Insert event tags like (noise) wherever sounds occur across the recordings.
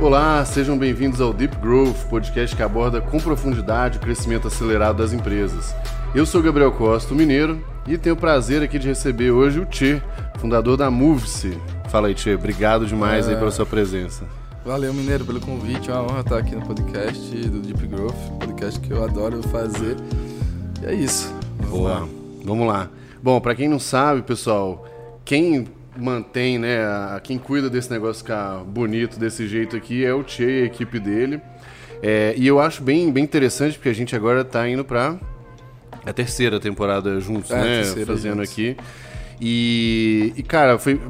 Olá, sejam bem-vindos ao Deep Growth, podcast que aborda com profundidade o crescimento acelerado das empresas. Eu sou Gabriel Costa, mineiro, e tenho o prazer aqui de receber hoje o Tchê, fundador da Movice. Fala aí, Tchê, obrigado demais é... aí pela sua presença. Valeu, Mineiro, pelo convite. É uma honra estar aqui no podcast do Deep Growth, podcast que eu adoro fazer. E é isso. Vamos Boa. Lá. Vamos lá. Bom, para quem não sabe, pessoal, quem mantém, né, a, quem cuida desse negócio ficar bonito desse jeito aqui é o Che e a equipe dele. É, e eu acho bem, bem interessante porque a gente agora está indo para a terceira temporada juntos, é, né, fazendo juntos. aqui. E, e, cara, foi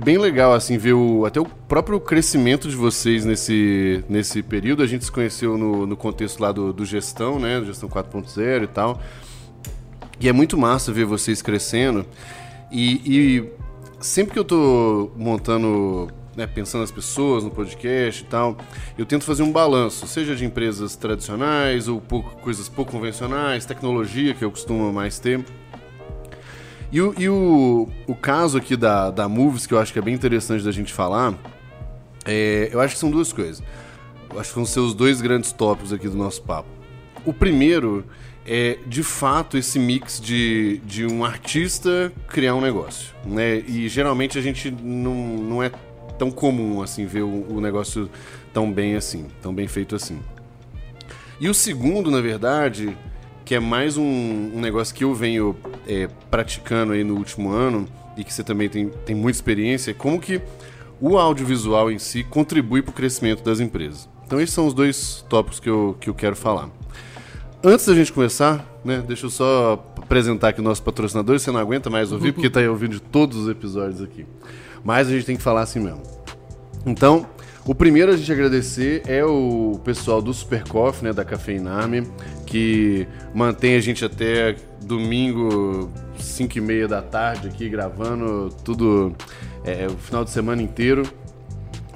bem legal assim ver o, até o próprio crescimento de vocês nesse, nesse período. A gente se conheceu no, no contexto lá do, do gestão, né? Gestão 4.0 e tal. E é muito massa ver vocês crescendo. E, e sempre que eu tô montando, né, pensando nas pessoas no podcast e tal, eu tento fazer um balanço, seja de empresas tradicionais ou pouco, coisas pouco convencionais, tecnologia que eu costumo mais ter. E, o, e o, o caso aqui da, da Moves, que eu acho que é bem interessante da gente falar, é, eu acho que são duas coisas. Eu acho que vão ser os dois grandes tópicos aqui do nosso papo. O primeiro é de fato esse mix de, de um artista criar um negócio. Né? E geralmente a gente não, não é tão comum assim ver o, o negócio tão bem assim, tão bem feito assim. E o segundo, na verdade, que é mais um, um negócio que eu venho é, praticando aí no último ano e que você também tem, tem muita experiência, é como que o audiovisual em si contribui para o crescimento das empresas. Então esses são os dois tópicos que eu, que eu quero falar. Antes da gente começar, né, deixa eu só apresentar aqui o nosso patrocinador, você não aguenta mais ouvir, porque está ouvindo de todos os episódios aqui. Mas a gente tem que falar assim mesmo. Então, o primeiro a gente agradecer é o pessoal do Super Coffee, né, da Cafeinarme, que mantém a gente até domingo, 5 e meia da tarde aqui, gravando tudo é, o final de semana inteiro.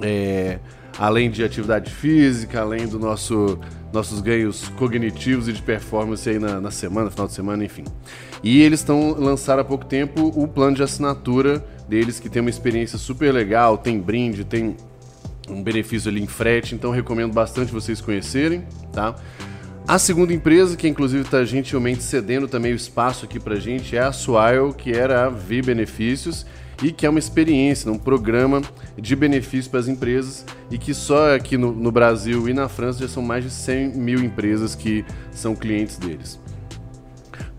É, além de atividade física, além do nosso nossos ganhos cognitivos e de performance aí na, na semana, final de semana, enfim. E eles estão lançaram há pouco tempo o plano de assinatura deles, que tem uma experiência super legal, tem brinde, tem um benefício ali em frete, então recomendo bastante vocês conhecerem, tá? A segunda empresa, que inclusive está gentilmente cedendo também o espaço aqui para gente, é a Swile, que era a V Benefícios, e que é uma experiência, um programa de benefício para as empresas e que só aqui no, no, Brasil e na França já são mais de 100 mil empresas que são clientes deles.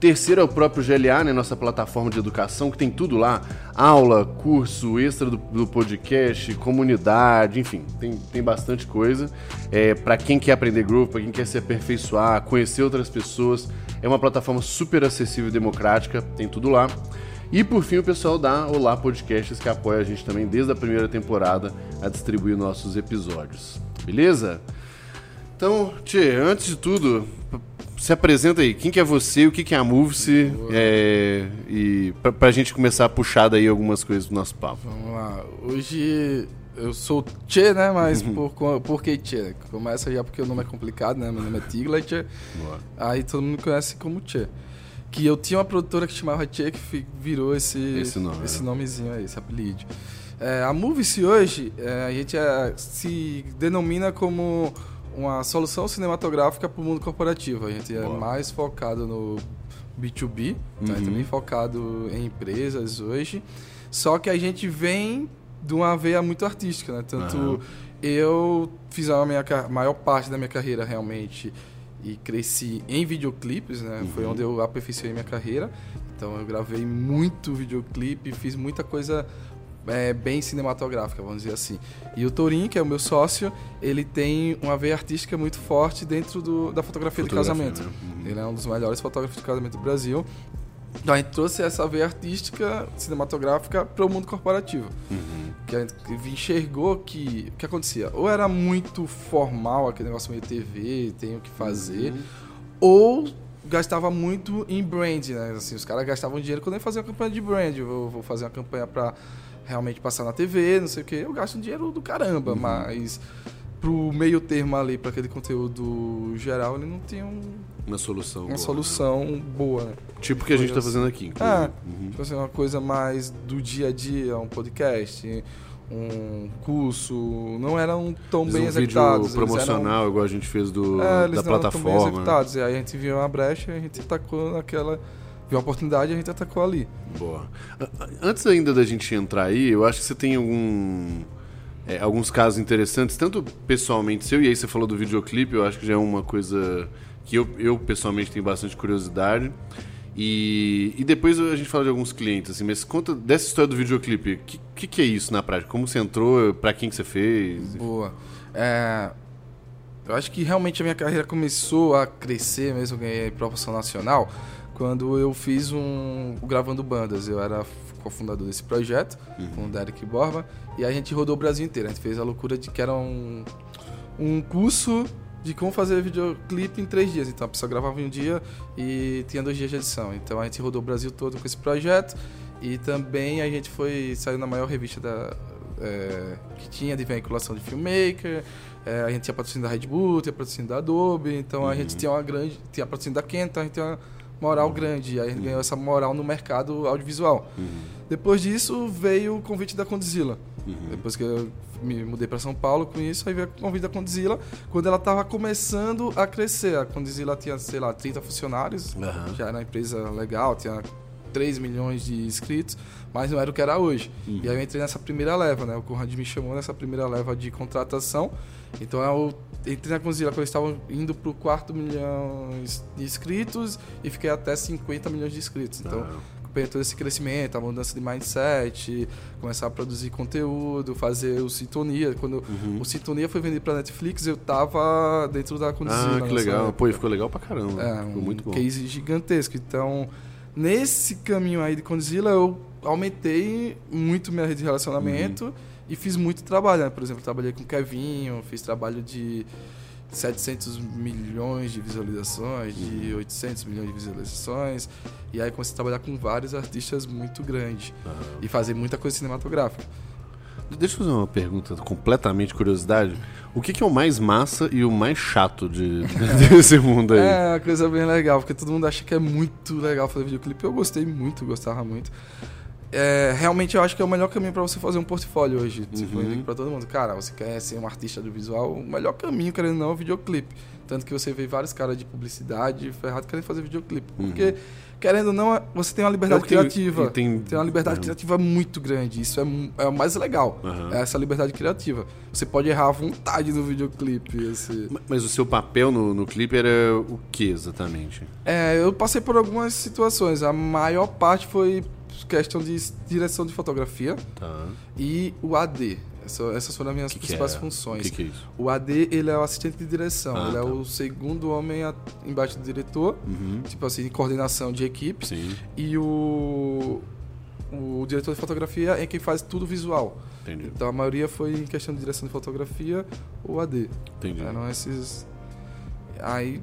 Terceiro é o próprio GLA, né, nossa plataforma de educação, que tem tudo lá: aula, curso, extra do, do podcast, comunidade, enfim, tem, tem bastante coisa. É, para quem quer aprender grupo, para quem quer se aperfeiçoar, conhecer outras pessoas, é uma plataforma super acessível e democrática, tem tudo lá. E por fim, o pessoal da Olá Podcasts, que apoia a gente também desde a primeira temporada a distribuir nossos episódios. Beleza? Então, Tchê, antes de tudo, se apresenta aí. Quem que é você, o que, que é a Movice? É, e pra, pra gente começar a puxar daí algumas coisas do nosso papo. Vamos lá. Hoje eu sou Tchê, né? Mas uhum. por, por que Tchê? Começa já porque o nome é complicado, né? Meu nome é Tiglet. Aí todo mundo conhece como Tchê que eu tinha uma produtora que chamava Tchê, que virou esse, esse, nome, esse é. nomezinho aí, esse apelido. É, a Movice hoje, é, a gente é, se denomina como uma solução cinematográfica para o mundo corporativo. A gente é Boa. mais focado no B2B, uhum. tá? também focado em empresas hoje. Só que a gente vem de uma veia muito artística, né? Tanto uhum. eu fiz a minha maior parte da minha carreira realmente e cresci em videoclipes, né? Uhum. Foi onde eu aperfeiçoei minha carreira. Então eu gravei muito videoclipe, fiz muita coisa é, bem cinematográfica, vamos dizer assim. E o Torin, que é o meu sócio, ele tem uma veia artística muito forte dentro do, da fotografia, fotografia de casamento. Né? Uhum. Ele é um dos melhores fotógrafos de casamento do Brasil. Então a gente trouxe essa veia artística, cinematográfica, para o mundo corporativo. Uhum. Que a gente enxergou que o que acontecia? Ou era muito formal aquele negócio meio TV, tenho que fazer, uhum. ou gastava muito em brand, né? Assim, os caras gastavam dinheiro quando eu fazia uma campanha de brand. Eu vou fazer uma campanha para realmente passar na TV, não sei o que. Eu gasto dinheiro do caramba, uhum. mas pro meio termo ali, para aquele conteúdo geral, ele não tinha um, uma solução uma boa, solução né? boa, né? Tipo o que a gente está fazendo aqui. Ah, uhum. tipo assim, uma coisa mais do dia a dia, um podcast, um curso, não eram tão Fiz bem um executados. vídeo promocional, eram, igual a gente fez do, é, eles da plataforma. Eram tão bem executados. E aí a gente viu uma brecha e a gente atacou naquela. Viu uma oportunidade e a gente atacou ali. Boa. Antes ainda da gente entrar aí, eu acho que você tem algum. É, alguns casos interessantes, tanto pessoalmente seu, e aí você falou do videoclipe, eu acho que já é uma coisa que eu, eu pessoalmente tenho bastante curiosidade. E, e depois a gente fala de alguns clientes, assim, mas conta dessa história do videoclipe. O que, que, que, é isso na prática? Como você entrou? Pra quem que você fez? Boa. É, eu acho que realmente a minha carreira começou a crescer mesmo, ganhei proporção nacional, quando eu fiz um Gravando Bandas. Eu era cofundador desse projeto, uhum. com o Derek Borba, e a gente rodou o Brasil inteiro. A gente fez a loucura de que era um, um curso de como fazer videoclipe em três dias. Então a pessoa gravava em um dia e tinha dois dias de edição. Então a gente rodou o Brasil todo com esse projeto e também a gente foi saiu na maior revista da, é, que tinha de veiculação de filmmaker. É, a gente tinha patrocínio da Red Bull, tinha patrocínio da Adobe, então uhum. a gente tinha uma grande. Tinha patrocínio da Kent, então a gente tinha uma moral grande. Aí a gente ganhou essa moral no mercado audiovisual. Uhum. Depois disso veio o convite da Condzilla. Uhum. Depois que eu me mudei para São Paulo com isso, aí veio o convite da Condzilla, quando ela estava começando a crescer. A Condzilla tinha, sei lá, 30 funcionários, uhum. já era uma empresa legal, tinha 3 milhões de inscritos, mas não era o que era hoje. Uhum. E aí eu entrei nessa primeira leva, né? O Conrad me chamou nessa primeira leva de contratação. Então eu entrei na Condzilla quando eles estavam indo para o quarto milhão de inscritos e fiquei até 50 milhões de inscritos. Então, uhum todo esse crescimento, a mudança de mindset, começar a produzir conteúdo, fazer o Sintonia. Quando uhum. o Sintonia foi vendido pra Netflix, eu tava dentro da condição. Ah, que legal. Pô, ficou legal pra caramba. É, ficou um muito bom. case gigantesco. Então, nesse caminho aí de Condzilla, eu aumentei muito minha rede de relacionamento uhum. E fiz muito trabalho. Né? Por exemplo, trabalhei com o Kevinho, fiz trabalho de 700 milhões de visualizações, de 800 milhões de visualizações. E aí comecei a trabalhar com vários artistas muito grandes uhum. e fazer muita coisa cinematográfica. Deixa eu fazer uma pergunta completamente curiosidade. O que, que é o mais massa e o mais chato de, (laughs) desse mundo aí? É uma coisa bem legal, porque todo mundo acha que é muito legal fazer videoclipe. Eu gostei muito, gostava muito é, realmente eu acho que é o melhor caminho para você fazer um portfólio hoje. Tipo, uhum. para todo mundo. Cara, você quer ser um artista do visual, o melhor caminho, querendo ou não, é o videoclipe. Tanto que você vê vários caras de publicidade ferrado querendo fazer videoclipe. Uhum. Porque, querendo ou não, você tem uma liberdade criativa. Tem, tem uma liberdade uhum. criativa muito grande. Isso é, é o mais legal. É essa liberdade criativa. Você pode errar à vontade no videoclipe. Esse... Mas o seu papel no, no clipe era o que exatamente? É, eu passei por algumas situações. A maior parte foi questão de direção de fotografia tá. e o AD. Essa, essas foram as minhas que principais que é? funções. Que que é isso? O AD, ele é o assistente de direção. Ah, ele é tá. é o segundo homem a, embaixo do diretor. Uhum. Tipo assim, coordenação de equipe. Sim. E o, o diretor de fotografia é quem faz tudo visual. Entendi. Então a maioria foi em questão de direção de fotografia ou AD. Entendi. Eram esses... Aí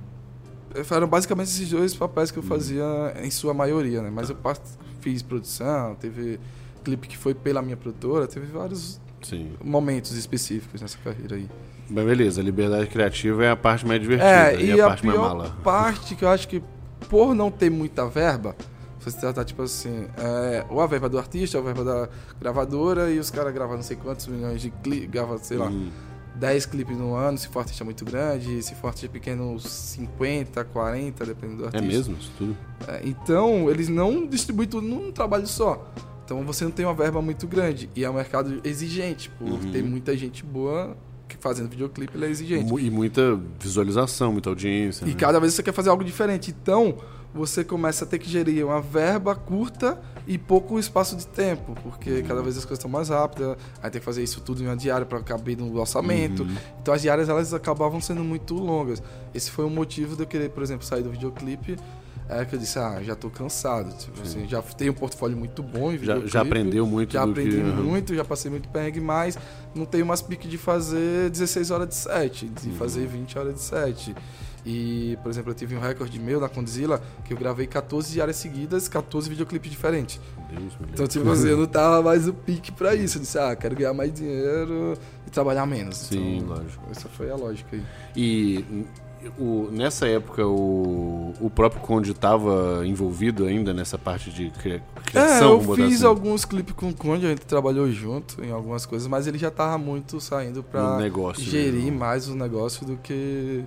eram basicamente esses dois papéis que eu uhum. fazia em sua maioria, né? Mas tá. eu fiz produção, teve clipe que foi pela minha produtora, teve vários Sim. momentos específicos nessa carreira aí. Mas beleza, liberdade criativa é a parte mais divertida é, e, e a, a, parte mais mala. parte que eu acho que por não ter muita verba, você tratar tipo assim, é, ou a verba do artista, ou a verba da gravadora, e os caras gravam não sei quantos milhões de clipes, gravam, sei lá, hum. 10 clipes no ano, se for artista muito grande, se for artista pequeno, 50, 40, dependendo do é artista. É mesmo? Isso tudo? É, então, eles não distribuem tudo num trabalho só. Então você não tem uma verba muito grande. E é um mercado exigente, por uhum. ter muita gente boa fazendo videoclipe, ele é exigente. E muita visualização, muita audiência. E né? cada vez você quer fazer algo diferente. Então, você começa a ter que gerir uma verba curta e pouco espaço de tempo, porque uhum. cada vez as coisas estão mais rápidas, aí tem que fazer isso tudo em uma diária para caber no orçamento. Uhum. Então as diárias elas acabavam sendo muito longas. Esse foi o motivo de eu querer, por exemplo, sair do videoclipe. É que eu disse, ah, já tô cansado. Tipo assim, já tenho um portfólio muito bom em já, já aprendeu muito Já aprendi que... muito, já passei muito perrengue, mas não tenho mais pique de fazer 16 horas de set, de uhum. fazer 20 horas de set. E, por exemplo, eu tive um recorde meu na Condzilla que eu gravei 14 diárias seguidas, 14 videoclipes diferentes. Deus então, tipo assim, eu não tava mais o pique pra isso. Eu disse, ah, quero ganhar mais dinheiro e trabalhar menos. Sim, então, lógico. Essa foi a lógica aí. E o, nessa época o, o próprio Conde estava envolvido ainda nessa parte de criação? É, eu fiz assim. alguns clipes com o Conde, a gente trabalhou junto em algumas coisas, mas ele já estava muito saindo para gerir mais o negócio do que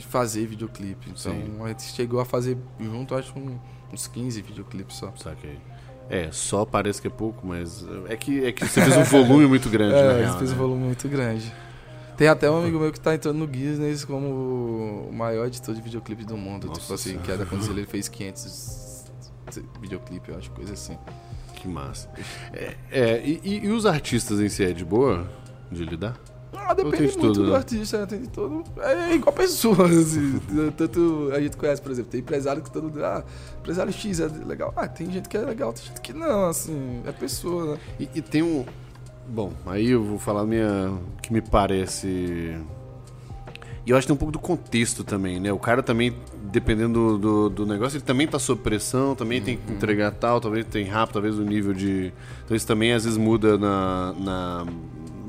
fazer videoclipe. Então Sim. a gente chegou a fazer junto, acho, um, uns 15 videoclipes só. Saquei. É, só parece que é pouco, mas é que, é que você fez um volume muito grande, (laughs) é, na real. fez né? um volume muito grande. Tem até um amigo meu que tá entrando no Guinness como o maior editor de videoclipe do mundo. Nossa tipo assim, que é da Condzilla, ele fez 500 videoclipe, eu acho, coisa assim. Que massa. É, é e, e, os artistas em si é de boa de lidar? Ah, depende muito tudo, do né? artista, tem de todo. É igual pessoa, (laughs) assim. Tanto a gente conhece, por exemplo, tem empresário que todo mundo. Ah, empresário X é legal. Ah, tem gente que é legal, tem gente que não, assim. É pessoa, né? E, e tem um Bom, aí eu vou falar minha que me parece e eu acho que tem um pouco do contexto também, né? O cara também, dependendo do, do, do negócio, ele também tá sob pressão, também uhum. tem que uhum. entregar tal, talvez tem rápido, talvez o nível de. Então isso também às vezes muda na, na,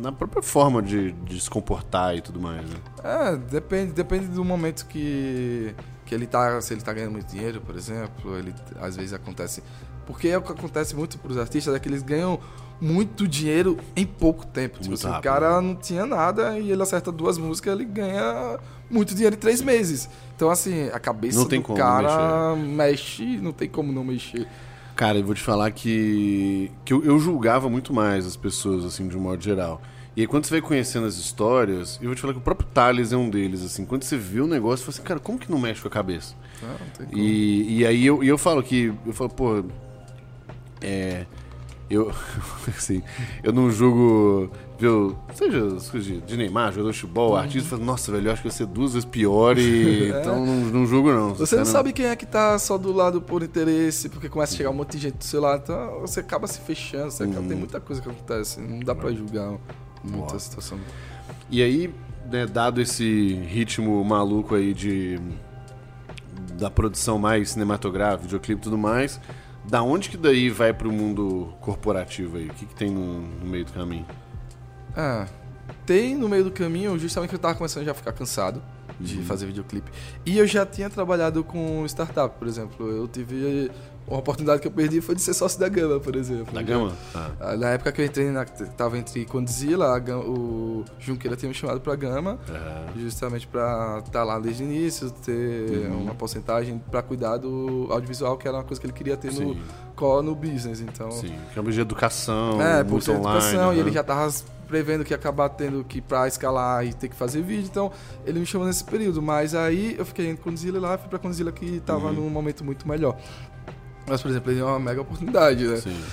na própria forma de, de, se comportar e tudo mais, né? É, depende, depende do momento que, que ele tá. Se ele tá ganhando muito dinheiro, por exemplo, ele às vezes acontece. Porque é o que acontece muito pros artistas, é que eles ganham muito dinheiro em pouco tempo. Tipo assim, o cara não tinha nada e ele acerta duas músicas, ele ganha muito dinheiro em três meses. Então, assim, a cabeça do cara mexe, não tem como não mexer. Cara, eu vou te falar que, que eu, eu, julgava muito mais as pessoas, assim, de um modo geral. E aí, quando você vai conhecendo as histórias, eu vou te falar que o próprio Thales é um deles, assim. Quando você vê o negócio, você fala assim, cara, como que não mexe com a cabeça? Não, não tem como. E, e aí eu, e eu falo que, eu falo, pô, é eu, (laughs) assim, eu não julgo, viu, seja as coisas de Neymar, jogador de futebol, uhum. artista, falo, nossa, velho, eu acho que você duas vezes pior e (laughs) é. então não, não julgo não. Você não sabe quem é que tá só do lado por interesse, porque começa a chegar um monte de gente do seu lado, então você acaba se fechando, você acaba, tem uhum. muita coisa que acontece, não dá pra julgar muita situação. E aí, né, dado esse ritmo maluco aí de da produção mais cinematográfica, videoclipe e tudo mais, da onde que daí vai pro mundo corporativo aí? O que, que tem no, no meio do caminho? Ah, tem no meio do caminho, justamente que eu tava começando já a ficar cansado de uhum. fazer videoclipe. E eu já tinha trabalhado com startup, por exemplo. Eu tive uma oportunidade que eu perdi foi de ser sócio da Gama, por exemplo. Da Gama? Ah. ah. Na época que eu entrei, na, tava entre Condzilla, o Junqueira tinha me chamado pra Gama, uhum. justamente pra estar tá lá desde o início, ter uhum. uma porcentagem pra cuidar do audiovisual, que era uma coisa que ele queria ter Sim. no core no business, então... Sim, que é de educação, é, muito online. educação, uhum. e ele já tava prevendo que ia acabar tendo que ir pra escalar e ter que fazer vídeo, então ele me chamou nesse período, mas aí eu fiquei em Condzilla lá, fui pra Condzilla que tava uhum. num momento muito melhor. Mas, por exemplo, ele é uma mega oportunidade, né? Sim.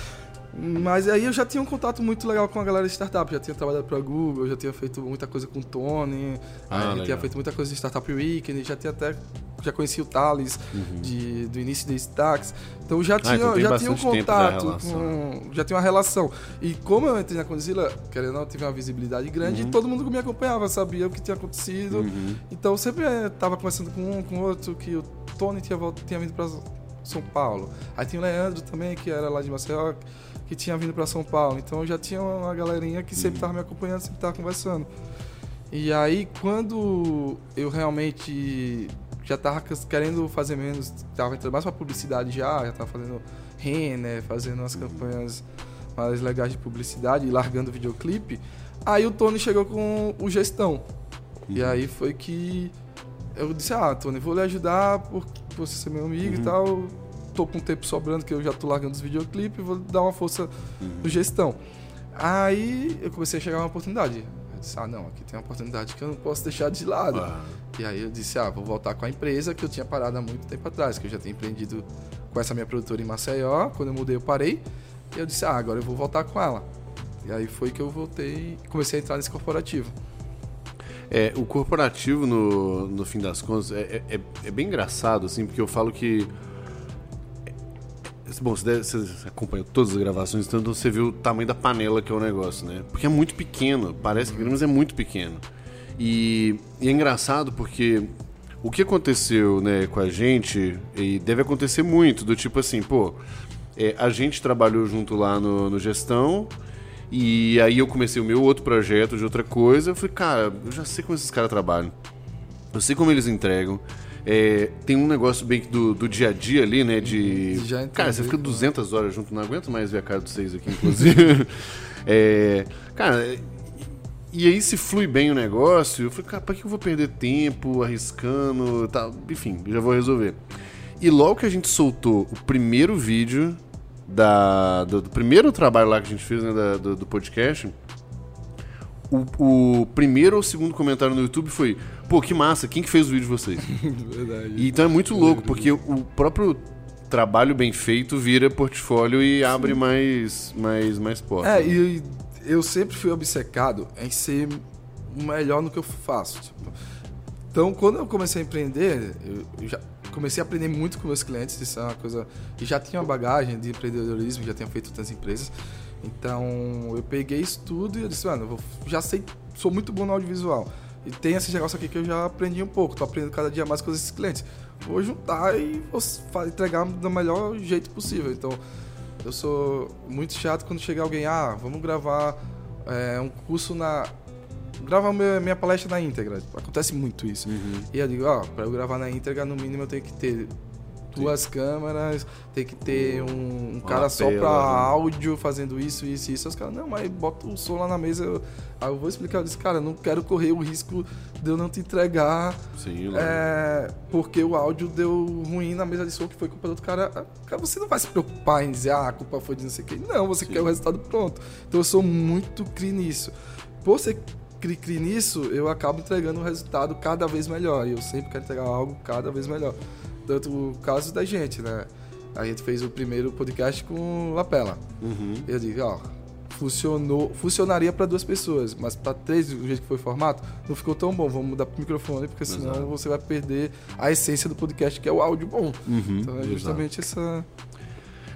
Mas aí eu já tinha um contato muito legal com a galera de startup. Já tinha trabalhado para a Google, já tinha feito muita coisa com o Tony, ah, tinha feito muita coisa em Startup Weekend, já tinha até já conheci o Thales uhum. de, do início de Stacks. Então já tinha, ah, então já tinha um contato, com, já tinha uma relação. E como eu entrei na Condzilla, querendo ou não, tive uma visibilidade grande uhum. e todo mundo que me acompanhava sabia o que tinha acontecido. Uhum. Então sempre estava conversando com um, com outro, que o Tony tinha, tinha vindo para são Paulo. Aí tinha o Leandro também, que era lá de Maceió, que tinha vindo para São Paulo. Então já tinha uma galerinha que sempre estava me acompanhando, sempre estava conversando. E aí, quando eu realmente já estava querendo fazer menos, estava entrando mais para publicidade já, já estava fazendo Renner, fazendo umas campanhas mais legais de publicidade e largando videoclipe. Aí o Tony chegou com o gestão. E aí foi que eu disse, ah, Tony, vou lhe ajudar por, por você ser meu amigo uhum. e tal. Tô com tempo sobrando, que eu já tô largando os videoclipes, vou dar uma força uhum. no gestão. Aí eu comecei a chegar uma oportunidade. Eu disse, ah, não, aqui tem uma oportunidade que eu não posso deixar de lado. Ah. E aí eu disse, ah, vou voltar com a empresa que eu tinha parado há muito tempo atrás, que eu já tinha empreendido com essa minha produtora em Maceió. Quando eu mudei, eu parei. E eu disse, ah, agora eu vou voltar com ela. E aí foi que eu voltei e comecei a entrar nesse corporativo. É, o corporativo, no, no fim das contas, é, é, é bem engraçado, assim, porque eu falo que. É, bom, você, deve, você acompanhou todas as gravações, então você viu o tamanho da panela que é o negócio, né? Porque é muito pequeno, parece que mas é muito pequeno. E, e, é engraçado porque o que aconteceu né, com a gente, e deve acontecer muito, do tipo assim, pô, é, a gente trabalhou junto lá no, no gestão, e aí eu comecei o meu outro projeto de outra coisa. Eu falei, cara, eu já sei como esses caras trabalham. Eu sei como eles entregam. É, tem um negócio bem do, do dia a dia ali, né? De. Já cara, você entendi, fica 200 horas junto, não aguento mais ver a cara de vocês aqui, inclusive. (laughs) é, cara, e aí se flui bem o negócio, eu falei, cara, pra que eu vou perder tempo arriscando tal? Enfim, já vou resolver. E logo que a gente soltou o primeiro vídeo da, do, do primeiro trabalho lá que a gente fez, né, da- do, do podcast, o, o primeiro ou segundo comentário no YouTube foi: pô, que massa, quem que fez o vídeo de vocês? (laughs) Verdade. E então é muito louco, porque o próprio trabalho bem feito vira portfólio e abre mais, mais, mais portas. É, e eu sempre fui obcecado em ser o melhor no que eu faço. tipo. Então, quando eu comecei a empreender, eu já comecei a aprender muito com meus clientes. Isso é uma coisa que já tinha uma bagagem de empreendedorismo, já tinha feito tantas empresas. Então, eu peguei isso tudo e eu disse, mano, eu já sei, sou muito bom no audiovisual. E tem esse negócio aqui que eu já aprendi um pouco, tô aprendendo cada dia mais com esses clientes. Vou juntar e vou entregar do melhor jeito possível. Então, eu sou muito chato quando chega alguém, ah, vamos gravar é, um curso na. Gravar minha, palestra na íntegra. Acontece muito isso. Uhum. E eu digo, ó, pra eu gravar na íntegra, no mínimo eu tenho que ter duas câmeras, tem que ter um, um cara só pra né? áudio fazendo isso, isso, isso. Os caras, não, mas bota o som lá na mesa. Eu, aí eu vou explicar, eu disse, cara, eu não quero correr o risco de eu não te entregar Sim, é, porque o áudio deu ruim na mesa de som que foi culpa do outro cara. Ah, Cara, você não vai se preocupar em dizer, ah, a culpa foi de não sei quem. Não, você Sim. quer o resultado pronto. Então eu sou muito cri nisso. Por ser cri, cri nisso, eu acabo entregando um resultado cada vez melhor. E eu sempre quero entregar algo cada vez melhor. Tanto o caso da gente, né? A gente fez o primeiro podcast com Lapela. Uhum. Eu digo, ó, funcionou, funcionaria para duas pessoas, mas para três, do jeito que foi o formato, não ficou tão bom. Vamos mudar pro microfone, porque senão Exato. você vai perder a essência do podcast, que é o áudio bom. Uhum, Então é exato. justamente essa.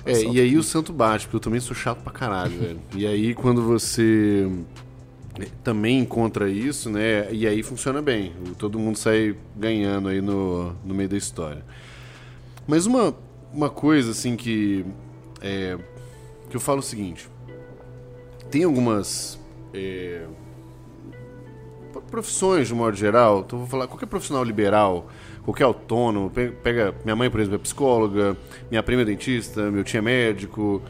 É, e aí o santo bate, porque eu também sou chato pra caralho, velho. E aí quando você também encontra isso, né? E aí funciona bem. Todo mundo sai ganhando aí no, no meio da história. Mas uma, uma coisa, assim, que. É, que eu falo o seguinte. Tem algumas. é, profissões, de modo geral. Então, vou falar, qualquer profissional liberal, qualquer autônomo, pe- pega minha mãe, por exemplo, é psicóloga, minha prima é dentista, meu tio é médico.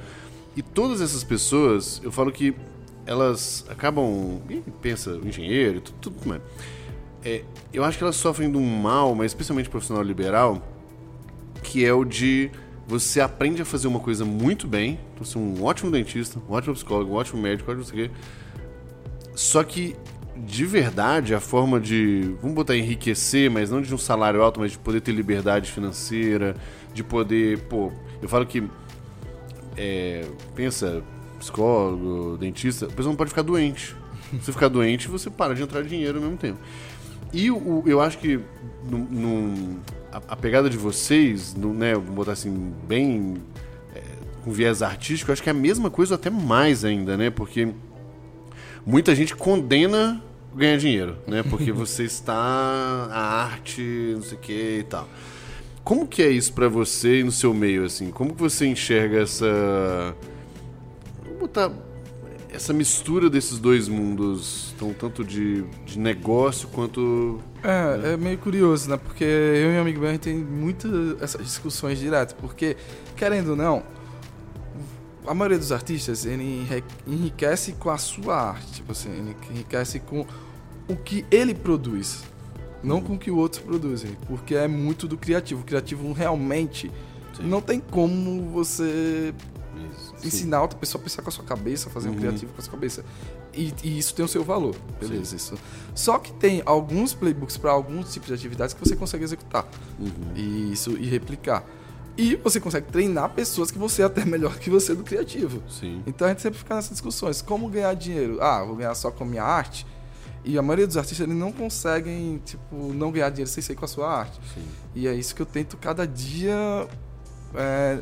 E todas essas pessoas, eu falo que elas acabam. pensa, engenheiro, tudo, tudo mais. É, eu acho que elas sofrem de um mal, mas especialmente profissional liberal, que é o de você aprende a fazer uma coisa muito bem, então você é um ótimo dentista, um ótimo psicólogo, um ótimo médico, ótimo sei o. Só que, de verdade, a forma de. Vamos botar enriquecer, mas não de um salário alto, mas de poder ter liberdade financeira, de poder. Pô, eu falo que. é, pensa, psicólogo, dentista, a pessoa não pode ficar doente. Se você ficar doente, você para de entrar dinheiro ao mesmo tempo. E o, eu acho que num- num- a, a pegada de vocês, num, né, vamos botar assim, bem é, com viés artístico, eu acho que é a mesma coisa, ou até mais ainda, né? Porque muita gente condena ganhar dinheiro, né? Porque (laughs) você está a arte, não sei o que e tal. Como que é isso pra você e no seu meio, assim? Como que você enxerga essa... Vou botar essa mistura desses dois mundos, tão, tanto de, de negócio quanto... É, é meio curioso, né? Porque eu e meu amigo Ben tem muitas essas discussões diretas. Porque, querendo ou não, a maioria dos artistas ele enri- enriquece com a sua arte. Tipo assim, ele enriquece com o que ele produz. Não com o que outros produzem. Porque é muito do criativo. O criativo realmente Sim. não tem como você Sim. ensinar outra pessoa a pensar com a sua cabeça, fazer um Uhum. criativo com a sua cabeça. E, e isso tem o seu valor, beleza. Isso. Só que tem alguns playbooks para alguns tipos de atividades que você consegue executar Uhum. e isso e replicar. E você consegue treinar pessoas que você é até melhor que você do criativo. Sim. Então a gente sempre fica nessas discussões. Como ganhar dinheiro? Ah, vou ganhar só com a minha arte. E a maioria dos artistas eles não conseguem, tipo, não ganhar dinheiro sem ser com a sua arte. Sim. E é isso que eu tento cada dia é,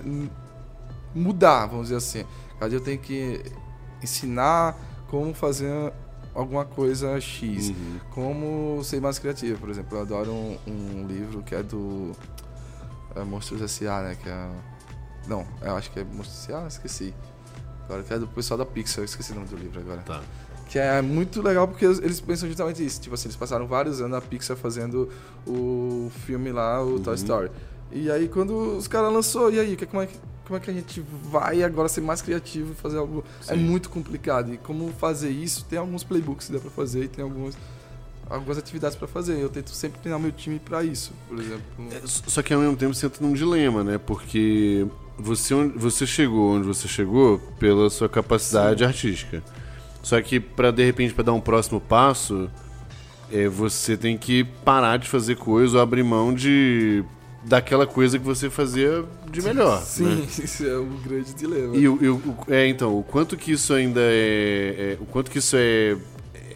mudar, vamos dizer assim. Cada dia eu tenho que ensinar como fazer alguma coisa X. Uhum. Como ser mais criativo, por exemplo. Eu adoro um, um livro que é do é, Monstros S.A., né? Que é... Não, eu acho que é Monstros S.A., esqueci. agora, que é do pessoal da Pixar, esqueci o nome do livro agora. Tá. Que é muito legal porque eles pensam justamente isso. Tipo assim, eles passaram vários anos na Pixar fazendo o filme lá, o Toy Story. E aí quando os caras lançou, e aí, que- como é, que, como é que a gente vai agora ser mais criativo e fazer algo. É Sim. muito complicado. E como fazer isso, tem alguns playbooks que dá pra fazer e tem alguns, algumas atividades pra fazer. Eu tento sempre treinar meu time pra isso, por exemplo. É, Só que ao mesmo tempo você entra num dilema, né? Porque você, você chegou onde você chegou pela sua capacidade artística. Só que para de repente para dar um próximo passo, é, você tem que parar de fazer coisa ou abrir mão de daquela coisa que você fazia de melhor. Sim, né? (laughs) isso é um grande dilema. E o, o- é, então, o quanto que isso ainda é, é- o quanto que isso é,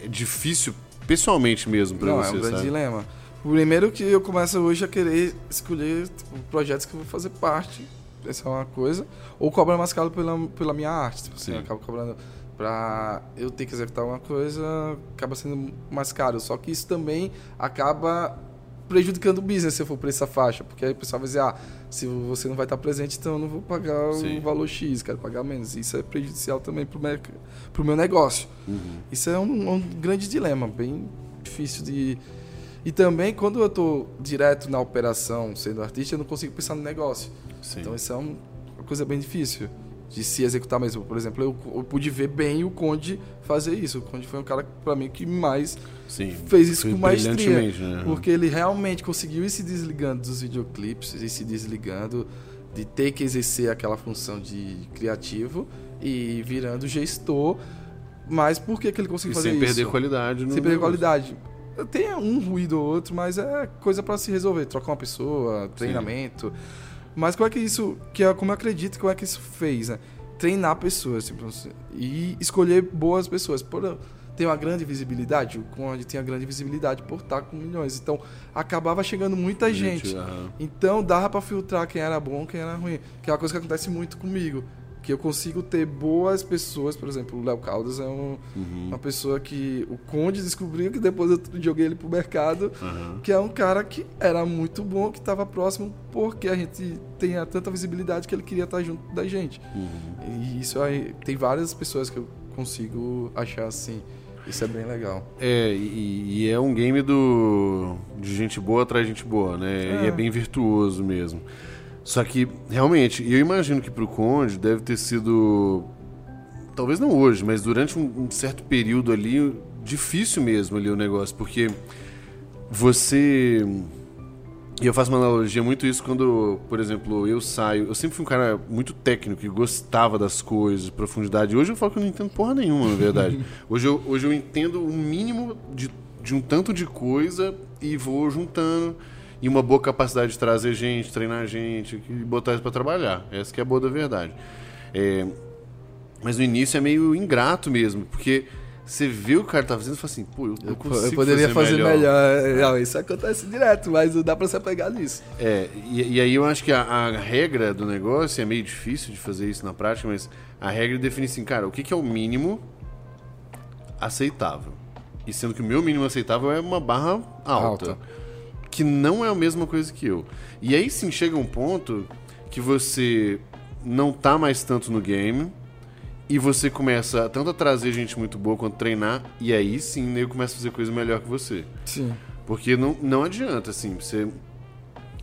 é difícil pessoalmente mesmo para Não, você, é um grande sabe? dilema. Primeiro que eu começo hoje a querer escolher tipo, projetos que eu vou fazer parte. Essa é uma coisa. Ou cobrar mais caro pela, pela minha arte. Tipo assim, Sim. eu acabo cobrando pra eu ter que executar uma coisa, acaba sendo mais caro. Só que isso também acaba prejudicando o business se eu for por essa faixa. Porque aí o pessoal vai dizer, ah, se você não vai estar presente, então eu não vou pagar Sim. o valor X, quero pagar menos. Isso é prejudicial também pro, merc- pro meu negócio. Uhum. Isso é um, um grande dilema, bem difícil de. E também, quando eu estou direto na operação, sendo artista, eu não consigo pensar no negócio. Sim. Então, isso é um- uma coisa bem difícil de se executar mesmo. Por exemplo, eu, eu pude ver bem o Conde fazer isso. O Conde foi um cara, para mim, que mais Sim. fez isso com maestria. né? Porque ele realmente conseguiu ir se desligando dos videoclipes, ir se desligando de ter que exercer aquela função de criativo e virando gestor. Mas por que, que ele conseguiu E fazer sem isso? perder qualidade Sem perder negócio. qualidade. Tem um ruído ou outro, mas é coisa pra se resolver. Trocar uma pessoa, treinamento. Mas como é que isso, que é como eu acredito, como é que isso fez, né? Treinar pessoas, tipo, e escolher boas pessoas. Por ter uma grande visibilidade, o Conde tem a grande visibilidade por estar com milhões. Então, acabava chegando muita gente. aham. Então dava pra filtrar quem era bom, quem era ruim. Que é uma coisa que acontece muito comigo. Que eu consigo ter boas pessoas, por exemplo, o Léo Caldas é um- Uhum. uma pessoa que o Conde descobriu que depois eu joguei ele pro mercado, Aham. que é um cara que era muito bom, que estava próximo, porque a gente tem tanta visibilidade que ele queria estar junto da gente. Uhum. E isso aí, tem várias pessoas que eu consigo achar assim. Isso é bem legal. É, e, e é um game do de gente boa atrás de gente boa, né? É. E é bem virtuoso mesmo. Só que, realmente, eu imagino que pro Conde deve ter sido. Talvez não hoje, mas durante um, um certo período ali, difícil mesmo ali o negócio, porque você. E eu faço uma analogia muito isso quando, por exemplo, eu saio. Eu sempre fui um cara muito técnico e gostava das coisas, profundidade. Hoje eu falo que eu não entendo porra nenhuma, na verdade. (laughs) hoje, eu, hoje eu entendo o mínimo de, de um tanto de coisa e vou juntando. E uma boa capacidade de trazer gente, treinar gente e botar isso pra trabalhar. Essa que é a boa da verdade. É, mas no início é meio ingrato mesmo, porque você vê o cara tá fazendo e fala assim, pô, eu, eu consigo eu poderia fazer, melhor. melhor. Não, isso acontece direto, mas não dá pra se apegar nisso. É, e, e aí eu acho que a, a regra do negócio é meio difícil de fazer isso na prática, mas a regra define assim, cara, o que, que é o mínimo aceitável? E sendo que o meu mínimo aceitável é uma barra alta, Alta. Que não é a mesma coisa que eu. E aí sim chega um ponto que você não tá mais tanto no game e você começa tanto a trazer gente muito boa quanto treinar, e aí sim o nego começa a fazer coisa melhor que você. Sim. Porque não, não adianta, assim, você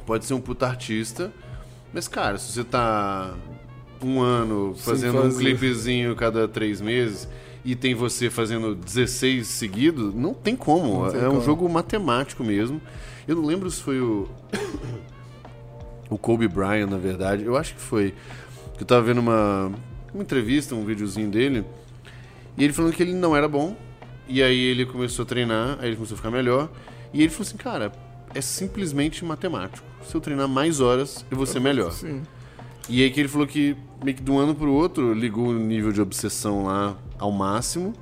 pode ser um puta artista, mas, cara, se você tá um ano fazendo um clipezinho cada três meses e tem você fazendo 16 seguidos, não tem como. Não tem é um como. jogo matemático mesmo. Eu não lembro se foi o. (coughs) o Kobe Bryant, na verdade. Eu acho que foi. Que eu tava vendo uma, uma entrevista, um videozinho dele. E ele falando que ele não era bom. E aí ele começou a treinar, aí ele começou a ficar melhor. E ele falou assim, cara, é simplesmente matemático. Se eu treinar mais horas, eu vou ser melhor. Sim. E aí que ele falou que meio que de um ano pro outro ligou o nível de obsessão lá ao máximo.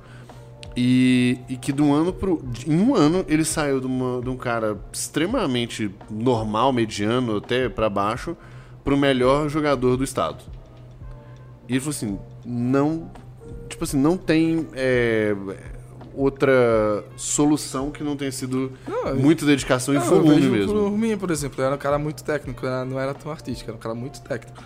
E, e que de um ano pro. Em um ano ele saiu de, uma- de um cara extremamente normal, mediano, até pra baixo, pro melhor jogador do estado. E ele falou assim: não. Tipo assim, não tem é, outra solução que não tenha sido Não, muita dedicação e Não, eu volume vejo mesmo. Por mim, por exemplo, eu era um cara muito técnico, eu não era tão artístico, era um cara muito técnico.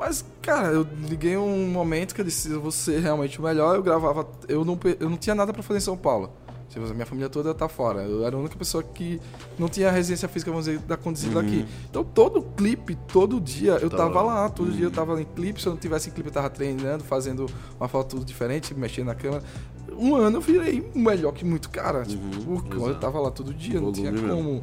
Mas Cara, eu liguei um momento que eu disse, eu vou ser realmente o melhor, eu gravava, eu não, eu não tinha nada pra fazer em São Paulo. Tipo, a minha família toda tá fora. Eu era a única pessoa que não tinha residência física, vamos dizer, da conduzida daqui. Então todo clipe, todo dia, eu Tava tava lá. todo dia eu tava em clipe. Se eu não tivesse em clipe, eu tava treinando, fazendo uma foto diferente, mexendo na câmera. Um ano eu virei melhor que muito cara. Tipo, porque eu exato. tava lá todo dia, não tinha como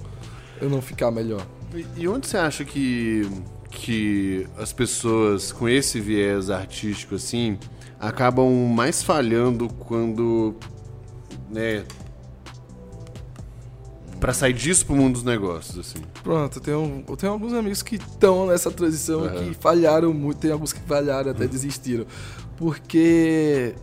eu não ficar melhor. E- E onde você acha que, que as pessoas com esse viés artístico assim acabam mais falhando quando, né, para sair disso pro mundo dos negócios assim? Pronto, eu tenho, eu tenho alguns amigos que estão nessa transição Aham. que falharam muito, tem alguns que falharam, até desistiram. Porque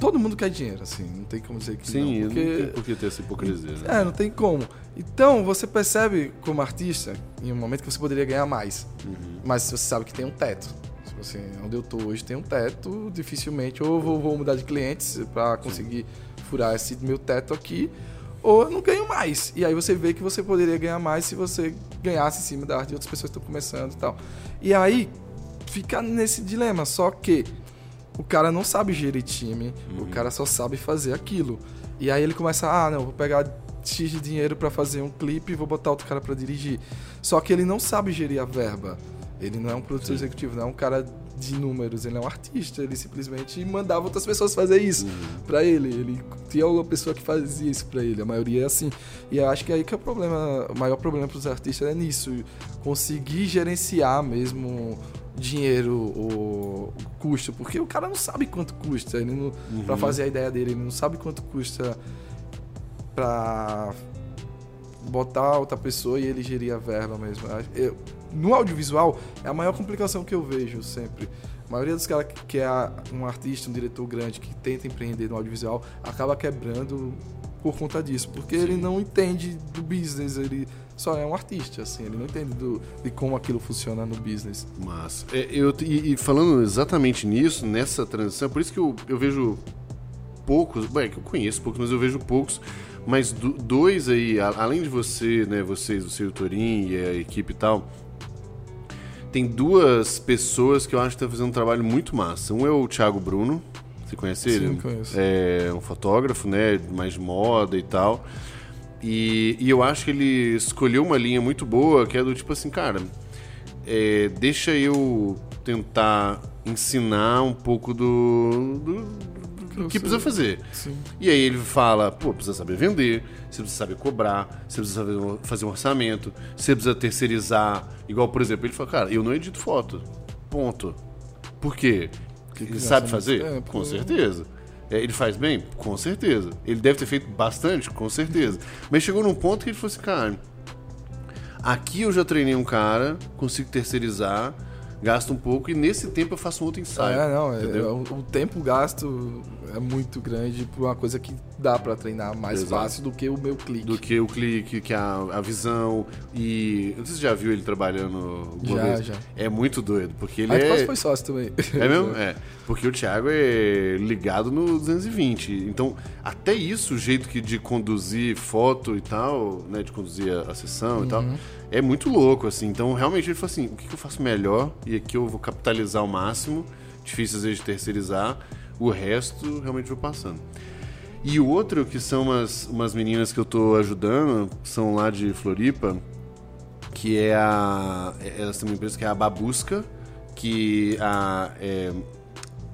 todo mundo quer dinheiro, assim, não tem como dizer que Sim, não. não tem Porque, por que ter essa hipocrisia. Né? é, não tem como. Então, você percebe como artista, em um momento que você poderia ganhar mais, Uhum. mas você sabe que tem um teto. Tipo assim, onde eu tô hoje tem um teto, dificilmente ou vou, vou mudar de clientes para conseguir furar esse meu teto aqui, ou eu não ganho mais. E aí você vê que você poderia ganhar mais se você ganhasse em cima da arte de outras pessoas que estão começando e tal. E aí fica nesse dilema, só que o cara não sabe gerir time, o cara só sabe fazer aquilo. E aí ele começa, ah, não, vou pegar X de dinheiro pra fazer um clipe e vou botar outro cara pra dirigir. Só que ele não sabe gerir a verba. Ele não é um produtor executivo, não é um cara de números, ele é um artista, ele simplesmente mandava outras pessoas fazer isso pra ele. Ele tinha uma pessoa que fazia isso pra ele, a maioria é assim. E eu acho que aí que é o problema, o maior problema pros artistas é nisso, conseguir gerenciar mesmo dinheiro, o custo, porque o cara não sabe quanto custa, ele não, pra fazer a ideia dele, ele não sabe quanto custa pra botar outra pessoa e ele gerir a verba mesmo. Eu- no audiovisual, é a maior complicação que eu vejo sempre. A maioria dos caras que, que é um artista, um diretor grande que tenta empreender no audiovisual acaba quebrando por conta disso, porque ele não entende do business, ele só é um artista, assim, ele não entende do, de como aquilo funciona no business. Mas, é, eu, e, e falando exatamente nisso, nessa transição, por isso que eu, eu vejo poucos, bem, que eu conheço poucos, mas eu vejo poucos, mas do- dois aí, a- além de você, né, vocês, você o Torin e a equipe e tal, tem duas pessoas que eu acho que estão fazendo um trabalho muito massa. Um é o Thiago Bruno, você conhece Sim, ele? conheço. É um fotógrafo, né, mais de moda e tal. E, e eu acho que ele escolheu uma linha muito boa, que é do tipo assim, cara, é, deixa eu tentar ensinar um pouco do, do, que precisa fazer. Sim. E aí ele fala, pô, precisa saber vender, você precisa saber cobrar, você precisa saber fazer um orçamento, você precisa terceirizar. Igual, por exemplo, ele fala, cara, eu não edito foto. Ponto. Por quê? Que ele sabe fazer? tempo. Com certeza. É, ele faz bem? Com certeza. Ele deve ter feito bastante? Com certeza. Mas chegou num ponto que ele falou assim, cara, aqui eu já treinei um cara, consigo terceirizar, gasto um pouco e nesse tempo eu faço um outro ensaio. é, não, é, entendeu? o, o tempo gasto é muito grande por uma coisa que dá pra treinar mais Exato. fácil do que o meu clique. do que o clique, que a, a visão e... Não sei se você já viu ele trabalhando Já, vez. já. É muito doido, porque ele Aí é... quase foi sócio também. É mesmo? (laughs) É. Porque o Thiago é ligado no 220. Então, até isso, o jeito que de conduzir foto e tal, né? De conduzir a, a sessão e tal, é muito louco, assim. Então, realmente, ele falou assim: o que, eu faço melhor? E aqui eu vou capitalizar ao máximo. Difícil às vezes de terceirizar. O resto, realmente, vou passando. E o outro, que são umas, umas meninas que eu tô ajudando, são lá de Floripa, que é a. é- Elas têm uma empresa que é a Babusca, que a, é,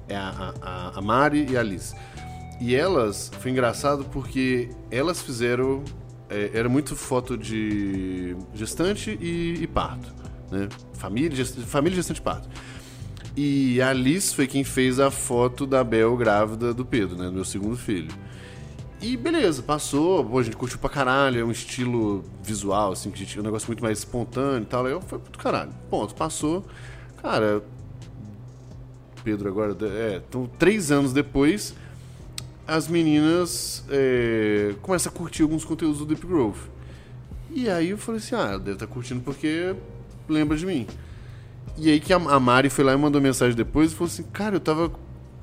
é a, a, a Mari e a Liz. E elas, foi engraçado porque elas fizeram. É, era muito foto de gestante e, e parto. Né? Família, família, gestante e parto. E a Liz foi quem fez a foto da Bel grávida do Pedro, né? Do meu segundo filho. E beleza, passou, pô, a gente curtiu pra caralho, é um estilo visual, assim, que tinha um negócio muito mais espontâneo e tal, legal, foi do caralho. Ponto, passou. Cara, Pedro agora, é, então três anos depois, as meninas é, começam a curtir alguns conteúdos do Deep Growth. E aí eu falei assim, ah, deve estar curtindo porque lembra de mim. E aí que a a Mari foi lá e mandou mensagem depois e falou assim, cara, eu tava.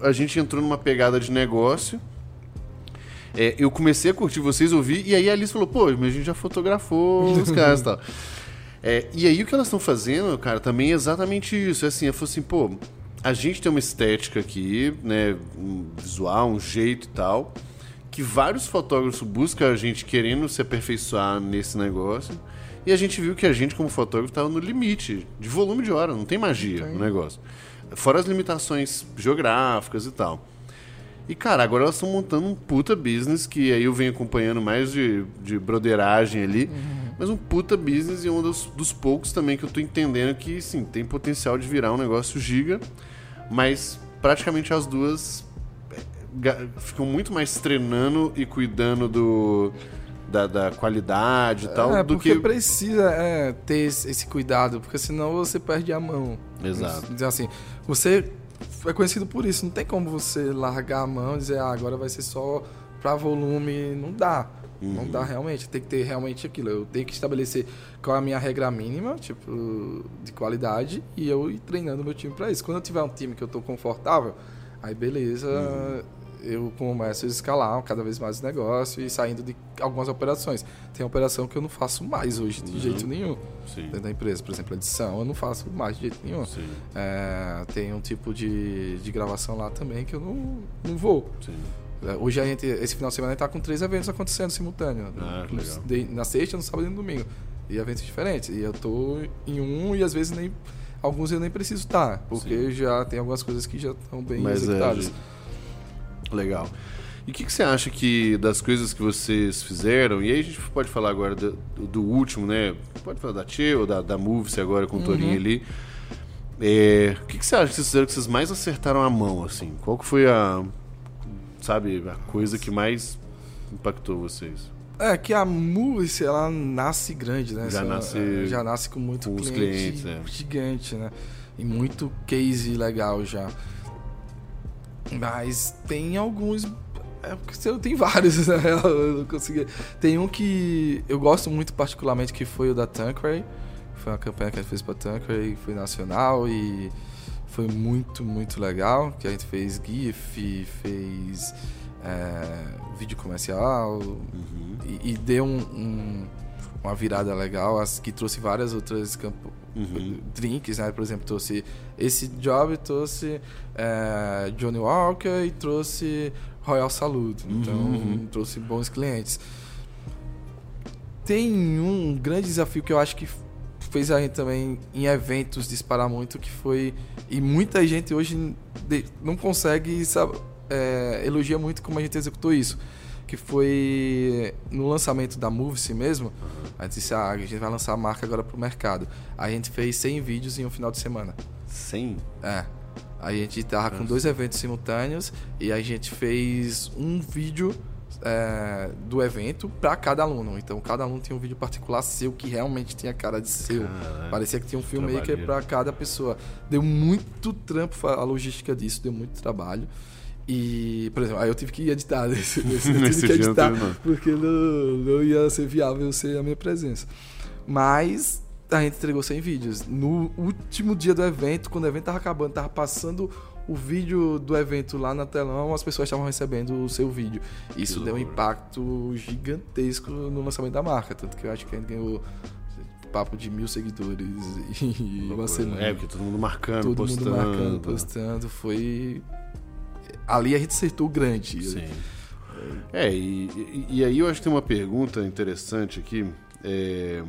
A gente entrou numa pegada de negócio. É, eu comecei a curtir vocês, ouvir, e aí a Alice falou, pô, mas a gente já fotografou os (laughs) caras e tal. É, e aí o que elas estão fazendo, cara, também é exatamente isso. É assim, ela falou assim, pô, a gente tem uma estética aqui, né? Um visual, um jeito e tal, que vários fotógrafos buscam a gente querendo se aperfeiçoar nesse negócio. E a gente viu que a gente, como fotógrafo, estava no limite de volume de hora, não tem magia no negócio. Fora as limitações geográficas e tal. E, cara, agora elas estão montando um puta business que aí eu venho acompanhando mais de, de broderagem ali. Uhum. Mas um puta business e um dos, dos poucos também que eu tô entendendo que, sim, tem potencial de virar um negócio giga. Mas praticamente as duas ficam muito mais treinando e cuidando do, da, da qualidade e tal é, do porque que precisa é, ter esse cuidado, porque senão você perde a mão. Exato. Dizer assim, você é conhecido por isso, não tem como você largar a mão e dizer, ah, agora vai ser só para volume, não dá. Uhum. Não dá realmente, tem que ter realmente aquilo. Eu tenho que estabelecer qual é a minha regra mínima, tipo, de qualidade, e eu ir treinando meu time para isso. Quando eu tiver um time que eu tô confortável, aí beleza, uhum eu começo a escalar cada vez mais o negócio e saindo de algumas operações. Tem operação que eu não faço mais hoje de uhum. jeito nenhum Sim. dentro da empresa. Por exemplo, edição eu não faço mais de jeito nenhum. É, tem um tipo de, de gravação lá também que eu não, não vou. Sim. Hoje a gente, esse final de semana, a gente tá com três eventos acontecendo simultâneo. Ah, na sexta, no sábado e no domingo. E eventos diferentes. E eu tô em um e às vezes nem. Alguns eu nem preciso estar, porque Sim. já tem algumas coisas que já estão bem Mas é, executadas. É, Legal. E o que, que, você acha que das coisas que vocês fizeram, e aí a gente pode falar agora do, do último, né? Pode falar da Tio ou da, da Move-se agora com o uhum. Torinho ali. É, o que, que, você acha que vocês fizeram que vocês mais acertaram a mão, assim? Qual que foi a, sabe, a coisa que mais impactou vocês? É que a Move-se, ela nasce grande, né? Já nasce... Já nasce com muito com cliente clientes, é. gigante, né? E muito case legal já. Mas tem alguns. É, tem vários, (laughs) né? Eu não consegui. Tem um que eu gosto muito particularmente, que foi o da Tanqueray. Foi uma campanha que a gente fez pra Tanqueray, foi nacional e foi muito, muito legal. Que a gente fez GIF, fez é, vídeo comercial uhum. e, e, deu um, um, uma virada legal, que trouxe várias outras campanhas uhum. drinks, né? Por exemplo, trouxe esse job, trouxe é, Johnny Walker e trouxe Royal Salute. Então, uhum. trouxe bons clientes. Tem um grande desafio que eu acho que fez a gente também em eventos disparar muito, que foi. E muita gente hoje não consegue sabe, é, elogia muito como a gente executou isso que foi no lançamento da Move-se mesmo. A gente disse, ah, a gente vai lançar a marca agora pro mercado. A gente fez 100 vídeos em um final de semana. 100? É. A gente tava com dois eventos simultâneos e a gente fez um vídeo é, do evento para cada aluno. Então cada aluno tinha um vídeo particular seu que realmente tinha cara de seu. Caramba. Parecia que tinha um filmmaker para cada pessoa. Deu muito trampo a logística disso, deu muito trabalho. E, por exemplo, aí eu tive que editar (laughs) nesse, nesse, eu tive que editar porque não, não ia ser viável ser a minha presença. Mas a gente entregou 100 vídeos. No último dia do evento, quando o evento tava acabando, tava passando o vídeo do evento lá na telão, as pessoas estavam recebendo o seu vídeo. Isso deu um impacto gigantesco no lançamento da marca. Tanto que eu acho que a gente ganhou papo de mil seguidores (laughs) e uma semana. É, porque todo mundo marcando, todo postando. Todo mundo marcando, postando. Foi ali a gente acertou grande. Sim. É, e, e, aí eu acho que tem uma pergunta interessante aqui, é,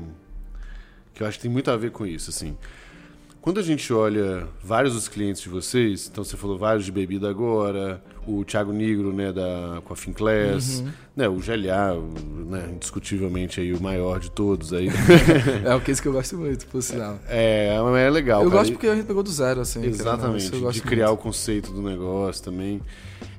que eu acho que tem muito a ver com isso, assim. Quando a gente olha vários dos clientes de vocês, então você falou vários de bebida agora, o Thiago Negro, né, da, com a Finclass, uhum. né, o GLA, né, indiscutivelmente aí o maior de todos aí. (laughs) é o que eu gosto muito, por sinal. É, é legal. Eu cara. gosto porque a gente pegou do zero, assim. Exatamente, de criar muito. o conceito do negócio também.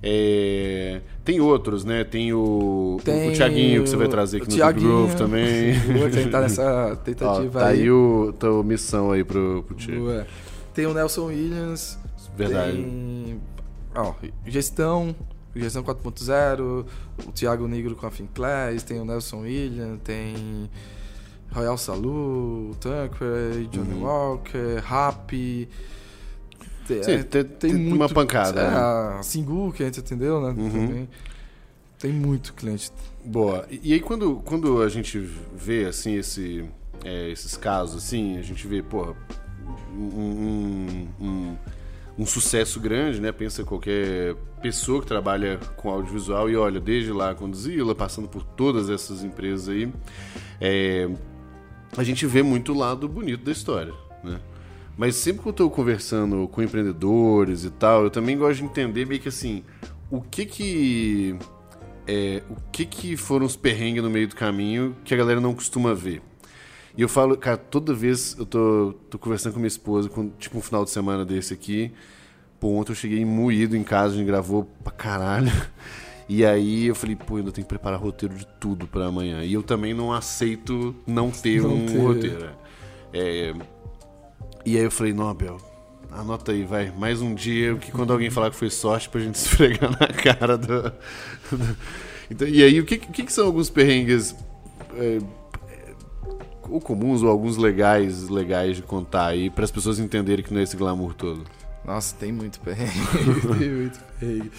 É, tem outros, né? Tem o, tem o Thiaguinho que você vai trazer aqui no Deep Grove também. (laughs) Vou tentar nessa (laughs) tentativa Ó, tá aí. aí o, tua missão aí pro, pro Thiago. Tem o Nelson Williams. Verdade. Tem ó, gestão, gestão 4.0, o Thiago Negro com a Finclass, tem o Nelson Williams, tem Royal Salu, Tanqueray, Johnny uhum. Walker, Happy. Tem, Sim, é, tem, tem, muito, uma pancada. É, né? A Singu, que a gente atendeu, né? Uhum. Também. Tem muito cliente. Boa. E, e, aí quando, quando a gente vê assim esse, é, esses casos, assim, a gente vê, porra, um, um, um um sucesso grande, né? Pensa qualquer pessoa que trabalha com audiovisual e olha, desde lá com Zilla, passando por todas essas empresas aí, é, a gente vê muito o lado bonito da história, né? Mas sempre que eu estou conversando com empreendedores e tal, eu também gosto de entender meio que assim, o que que é, o que que foram os perrengues no meio do caminho que a galera não costuma ver. E eu falo, cara, toda vez eu tô, tô conversando com minha esposa, com, tipo um final de semana desse aqui. Pô, ontem eu cheguei moído em casa, a gente gravou pra caralho. (laughs) E aí eu falei, pô, ainda tenho que preparar roteiro de tudo para amanhã. E eu também não aceito não ter não um ter. roteiro. É, e aí eu falei, Nobel, anota aí, vai, mais um dia, que quando alguém falar que foi sorte pra gente (laughs) esfregar na cara do. do... Então, e aí, o que, que, que são alguns perrengues é, ou comuns ou alguns legais, legais de contar aí para as pessoas entenderem que não é esse glamour todo? Nossa, tem muito perrengue. (laughs) tem muito perrengue.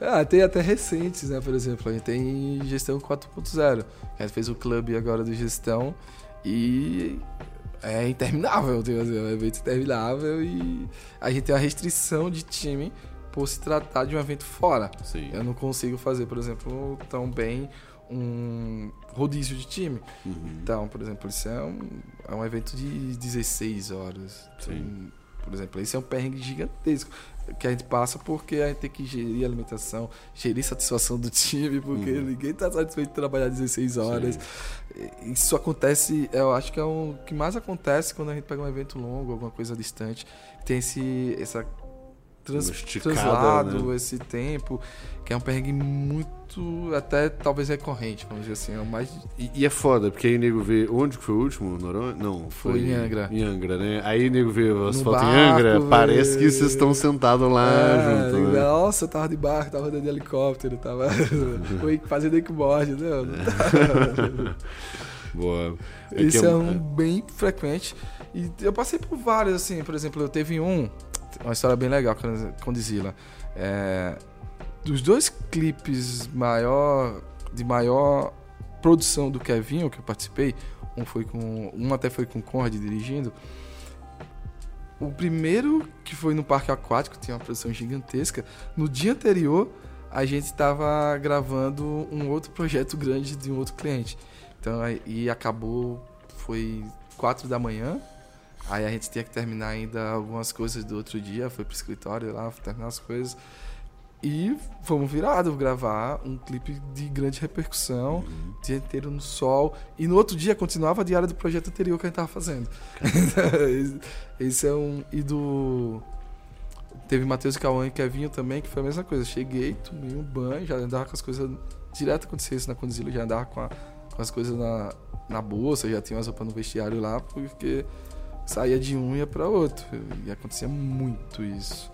Ah, tem até recentes, né? Por exemplo, a gente tem gestão 4.0. A gente fez o clube agora de gestão e é interminável, é um evento interminável e a gente tem uma restrição de time por se tratar de um evento fora. Sim. Eu não consigo fazer, por exemplo, tão bem um rodízio de time. Uhum. Então, por exemplo, isso é um, é um evento de 16 horas. Então, por exemplo, esse é um perrengue gigantesco que a gente passa porque a gente tem que gerir a alimentação, gerir a satisfação do time, porque uhum. ninguém está satisfeito de trabalhar 16 horas. Sim. Isso acontece, eu acho que é o que mais acontece quando a gente pega um evento longo, alguma coisa distante, tem esse, essa trans, translado, né? esse tempo, que é um perrengue muito, até talvez recorrente, vamos dizer assim. É mais... E, e, é foda, porque aí o nego vê. Onde que foi o último? Noronha? Não, foi, foi em Angra. Em Angra, né? Aí o nego vê as fotos em Angra, vê... parece que vocês estão sentados lá é, junto. Né? Nossa, eu tava de barco, tava andando de helicóptero, tava (laughs) fazendo wakeboard, né? (laughs) (laughs) Boa. É Isso é, é um bem frequente. E eu passei por vários, assim, por exemplo, eu teve um uma história bem legal com Godzilla. É, dos dois clipes maior, de maior produção do Kevin, que eu participei, um foi com, um até foi com Conrad dirigindo. O primeiro, que foi no parque aquático, tinha uma produção gigantesca. No dia anterior, a gente estava gravando um outro projeto grande de um outro cliente. Então, e acabou, foi quatro da manhã, Aí a gente tinha que terminar ainda algumas coisas do outro dia, foi pro escritório lá, terminar as coisas. E fomos virados gravar um clipe de grande repercussão, uhum. dia inteiro no sol. E no outro dia continuava a diária do projeto anterior que a gente tava fazendo. Esse (laughs) é um. E do. Teve Matheus Cauã e Kevinho também, que foi a mesma coisa. Cheguei, tomei um banho, já andava com as coisas. Direto acontecia isso na Condizila, já andava com, a, com as coisas na, na bolsa, já tinha as roupas no vestiário lá, porque saía de um e ia para outro. E acontecia muito isso.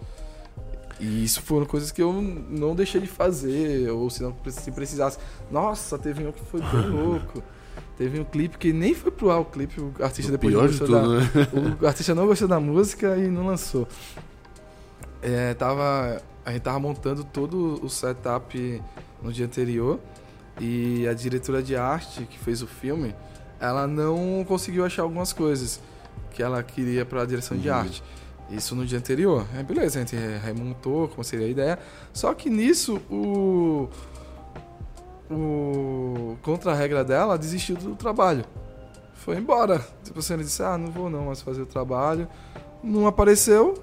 E isso foram coisas que eu não deixei de fazer, ou se não se precisasse. Nossa, teve um que foi bem (laughs) louco. Teve um clipe que nem foi pro ar o clipe, o artista o depois pior de tudo, da, né? (laughs) O artista não gostou da música e não lançou. É, tava, a gente tava montando todo o setup no dia anterior e a diretora de arte que fez o filme, ela não conseguiu achar algumas coisas que ela queria para a direção uhum. de arte. Isso no dia anterior. É, beleza, a gente remontou como seria a ideia. Só que nisso, o. O. Contra a regra dela, desistiu do trabalho. Foi embora. Tipo assim, ele disse: Ah, não vou não mais fazer o trabalho. Não apareceu,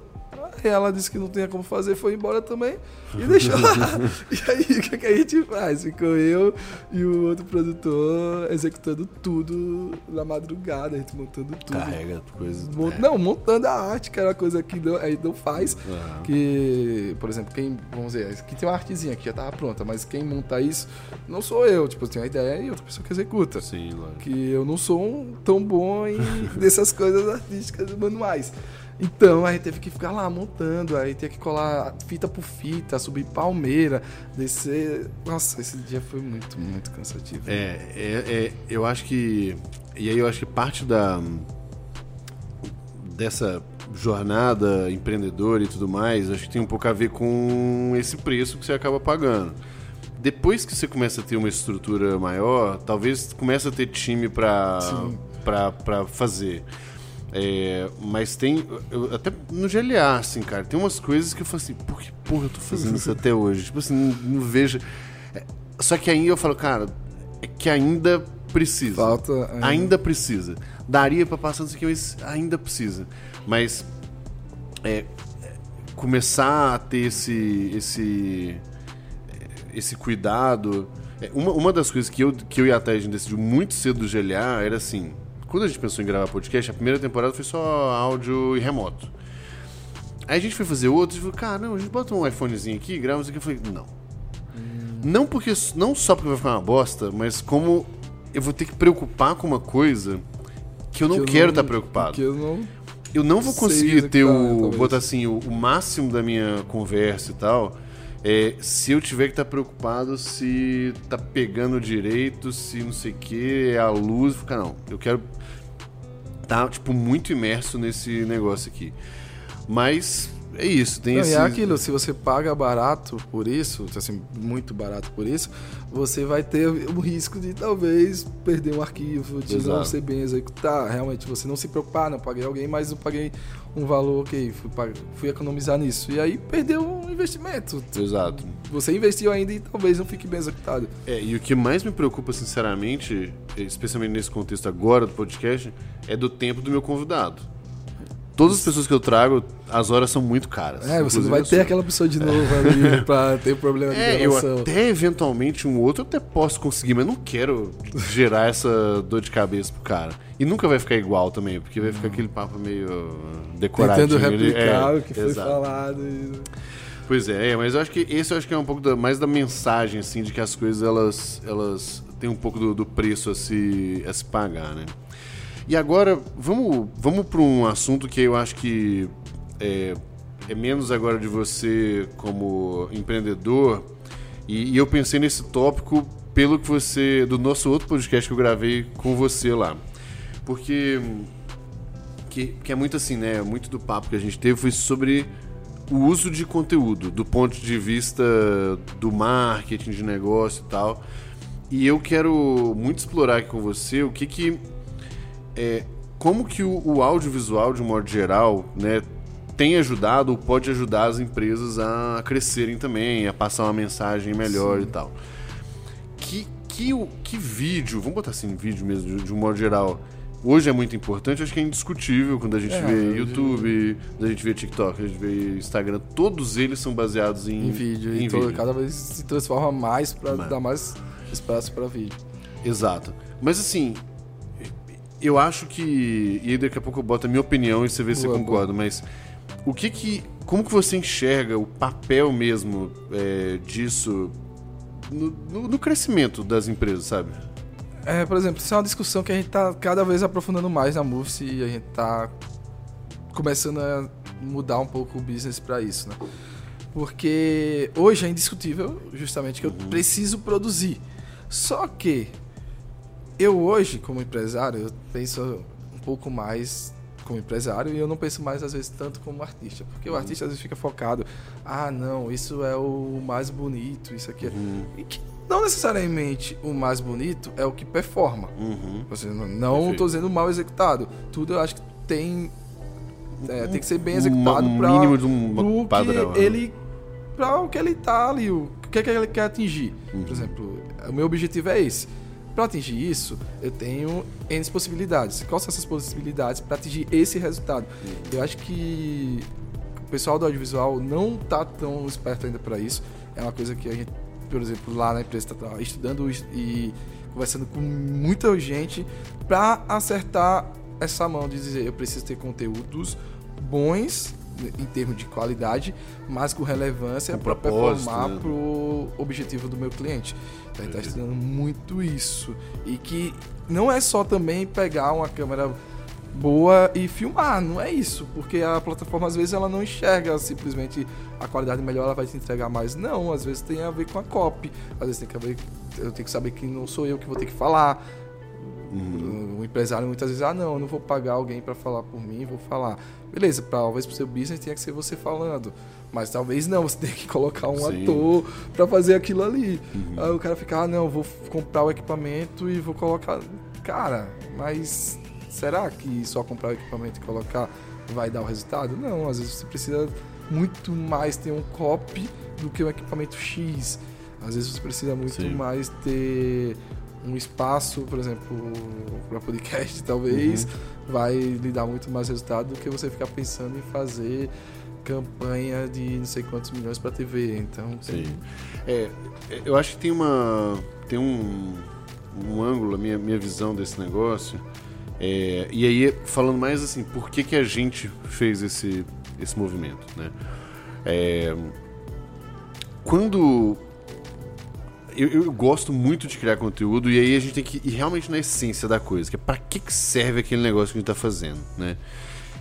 ela disse que não tinha como fazer, foi embora também e deixou lá. (laughs) e aí, o que, que, a gente faz? Ficou eu e o outro produtor executando tudo na madrugada, a gente montando tudo. Carrega coisas. Mont... É. Não, montando a arte, que era uma coisa que não, aí não faz. Uhum. Que, por exemplo, quem, vamos dizer, aqui tem uma artezinha que já tava pronta, mas quem monta isso não sou eu. Tipo, eu tenho uma ideia e outra pessoa que executa. Sim, lógico. Que eu não sou um, tão bom em (laughs) dessas coisas artísticas manuais. Então a gente teve que ficar lá montando, aí tinha que colar fita por fita, subir palmeira, descer. Nossa, esse dia foi muito, muito cansativo. É, é, é eu acho que. E aí eu acho que parte da. dessa jornada empreendedora e tudo mais, acho que tem um pouco a ver com esse preço que você acaba pagando. Depois que você começa a ter uma estrutura maior, talvez comece a ter time para fazer. É, mas tem. Eu, até no GLA, assim, cara, tem umas coisas que eu falo assim, por que porra eu tô fazendo isso até hoje? Tipo assim, não, não vejo. É, só que aí eu falo, cara, é que ainda precisa. Falta. Ainda, ainda precisa. Daria pra passar isso aqui, mas ainda precisa. Mas. É, começar a ter esse. esse esse cuidado. É, uma, uma das coisas que eu, que eu e a Thay, a gente decidiu muito cedo do GLA era assim: quando a gente pensou em gravar podcast, a primeira temporada foi só áudio e remoto. Aí a gente foi fazer outros e falou, cara, não, a gente bota um iPhonezinho aqui, grava isso aqui. Eu falei, não. Hum. Não, porque, não só porque vai ficar uma bosta, mas como eu vou ter que preocupar com uma coisa que eu não que quero estar tá preocupado. Que eu não eu não vou conseguir ter o. botar assim, o, o, máximo da minha conversa e tal. É, se eu tiver que estar tá preocupado se tá pegando direito, se não sei o que, é a luz, fica não. Eu quero tá, tipo, muito imerso nesse negócio aqui. Mas é isso, tem Não, esse... E é aquilo, se você paga barato por isso, assim, muito barato por isso, você vai ter o risco de talvez perder um arquivo, de Exato. não ser bem executar. Realmente, você não se preocupar, não paguei alguém, mas eu paguei um valor, ok, fui, fui economizar nisso. E aí perdeu um investimento. Exato. Você investiu ainda e talvez não fique bem executado. É, e o que mais me preocupa, sinceramente, especialmente nesse contexto agora do podcast, é do tempo do meu convidado. Todas as pessoas que eu trago, as horas são muito caras. É, você não vai ter aquela pessoa de novo ali (laughs) pra ter problema de é, Eu até eventualmente um outro eu até posso conseguir, mas não quero gerar essa dor de cabeça pro cara. E nunca vai ficar igual também, porque vai ficar aquele papo meio decorado. Tentando replicar é, o que foi exato. falado. E... Pois é, é, mas eu acho que esse eu acho que é um pouco da, mais da mensagem, assim, de que as coisas elas, elas têm um pouco do, do preço a se, a se pagar, né? E agora, vamos, vamos para um assunto que eu acho que é, é, menos agora de você como empreendedor. E, e, eu pensei nesse tópico pelo que você. do nosso outro podcast que eu gravei com você lá. Porque. Que, que é muito assim, né? Muito do papo que a gente teve foi sobre o uso de conteúdo, do ponto de vista do marketing, de negócio e tal. E eu quero muito explorar aqui com você o que que é, como que o, o, audiovisual, de um modo geral, né, tem ajudado ou pode ajudar as empresas a crescerem também, a passar uma mensagem melhor Sim. e tal. Que, que, que vídeo, vamos botar assim, vídeo mesmo, de, de um modo geral, hoje é muito importante, acho que é indiscutível quando a gente é, vê YouTube, quando a gente vê TikTok, a gente vê Instagram, todos eles são baseados em, em vídeo. Em e vídeo. cada vez se transforma mais para dar mais espaço para vídeo. Exato. Mas assim, eu acho que. E aí daqui a pouco eu boto a minha opinião e você vê se você concorda, mas. O que que. Como que você enxerga o papel mesmo é, disso no, no, no, crescimento das empresas, sabe? É, por exemplo, isso é uma discussão que a gente está cada vez aprofundando mais na MUFS e a gente está começando a mudar um pouco o business para isso, né? Porque hoje é indiscutível, justamente, que eu uhum. preciso produzir. Só que eu hoje, como empresário, eu penso um pouco mais como empresário e eu não penso mais às vezes tanto como artista, porque uhum. o artista às vezes fica focado, ah, não, isso é o mais bonito, isso aqui é... Uhum. E que não necessariamente o mais bonito é o que performa. Uhum. Seja, não estou dizendo mal executado. Tudo eu acho que tem é, tem que ser bem executado para mínimo de um padrão. Que né? ele para o que ele tá ali, o que, é que ele quer atingir. Por uhum. exemplo, o meu objetivo é esse para atingir isso, eu tenho N possibilidades. Quais são essas possibilidades para atingir esse resultado? Eu acho que o pessoal do audiovisual não está tão esperto ainda para isso. É uma coisa que a gente, por exemplo, lá na empresa está estudando e conversando com muita gente para acertar essa mão de dizer eu preciso ter conteúdos bons em termos de qualidade, mas com relevância para performar né? para o objetivo do meu cliente. Então a gente está estudando muito isso. E que não é só também pegar uma câmera boa e filmar, não é isso, porque a plataforma às vezes ela não enxerga simplesmente a qualidade melhor, ela vai te entregar mais. Não, às vezes tem a ver com a copy, às vezes tem que ver, eu tenho que saber que não sou eu que vou ter que falar. Uhum. O empresário muitas vezes, ah, não, eu não vou pagar alguém para falar por mim, vou falar. Beleza, talvez pro seu business tenha que ser você falando. Mas talvez não, você (laughs) tem que colocar um Sim. ator para fazer aquilo ali. Uhum. Aí o cara fica, ah, não, vou comprar o equipamento e vou colocar. Cara, mas será que só comprar o equipamento e colocar vai dar o resultado? Não, às vezes você precisa muito mais ter um copy do que um equipamento X. Às vezes você precisa muito Sim. mais ter um espaço, por exemplo, para podcast, (laughs) talvez, uhum. vai lhe dar muito mais resultado do que você ficar pensando em fazer campanha de não sei quantos milhões para TV. Então, tem... Sim. É, eu acho que tem uma tem um, um ângulo, a minha, minha visão desse negócio. É, e aí, falando mais assim, por que, que a gente fez esse, esse movimento, né? É, quando eu, eu, gosto muito de criar conteúdo e aí a gente tem que ir realmente na essência da coisa, que é para que, que serve aquele negócio que a gente tá fazendo, né?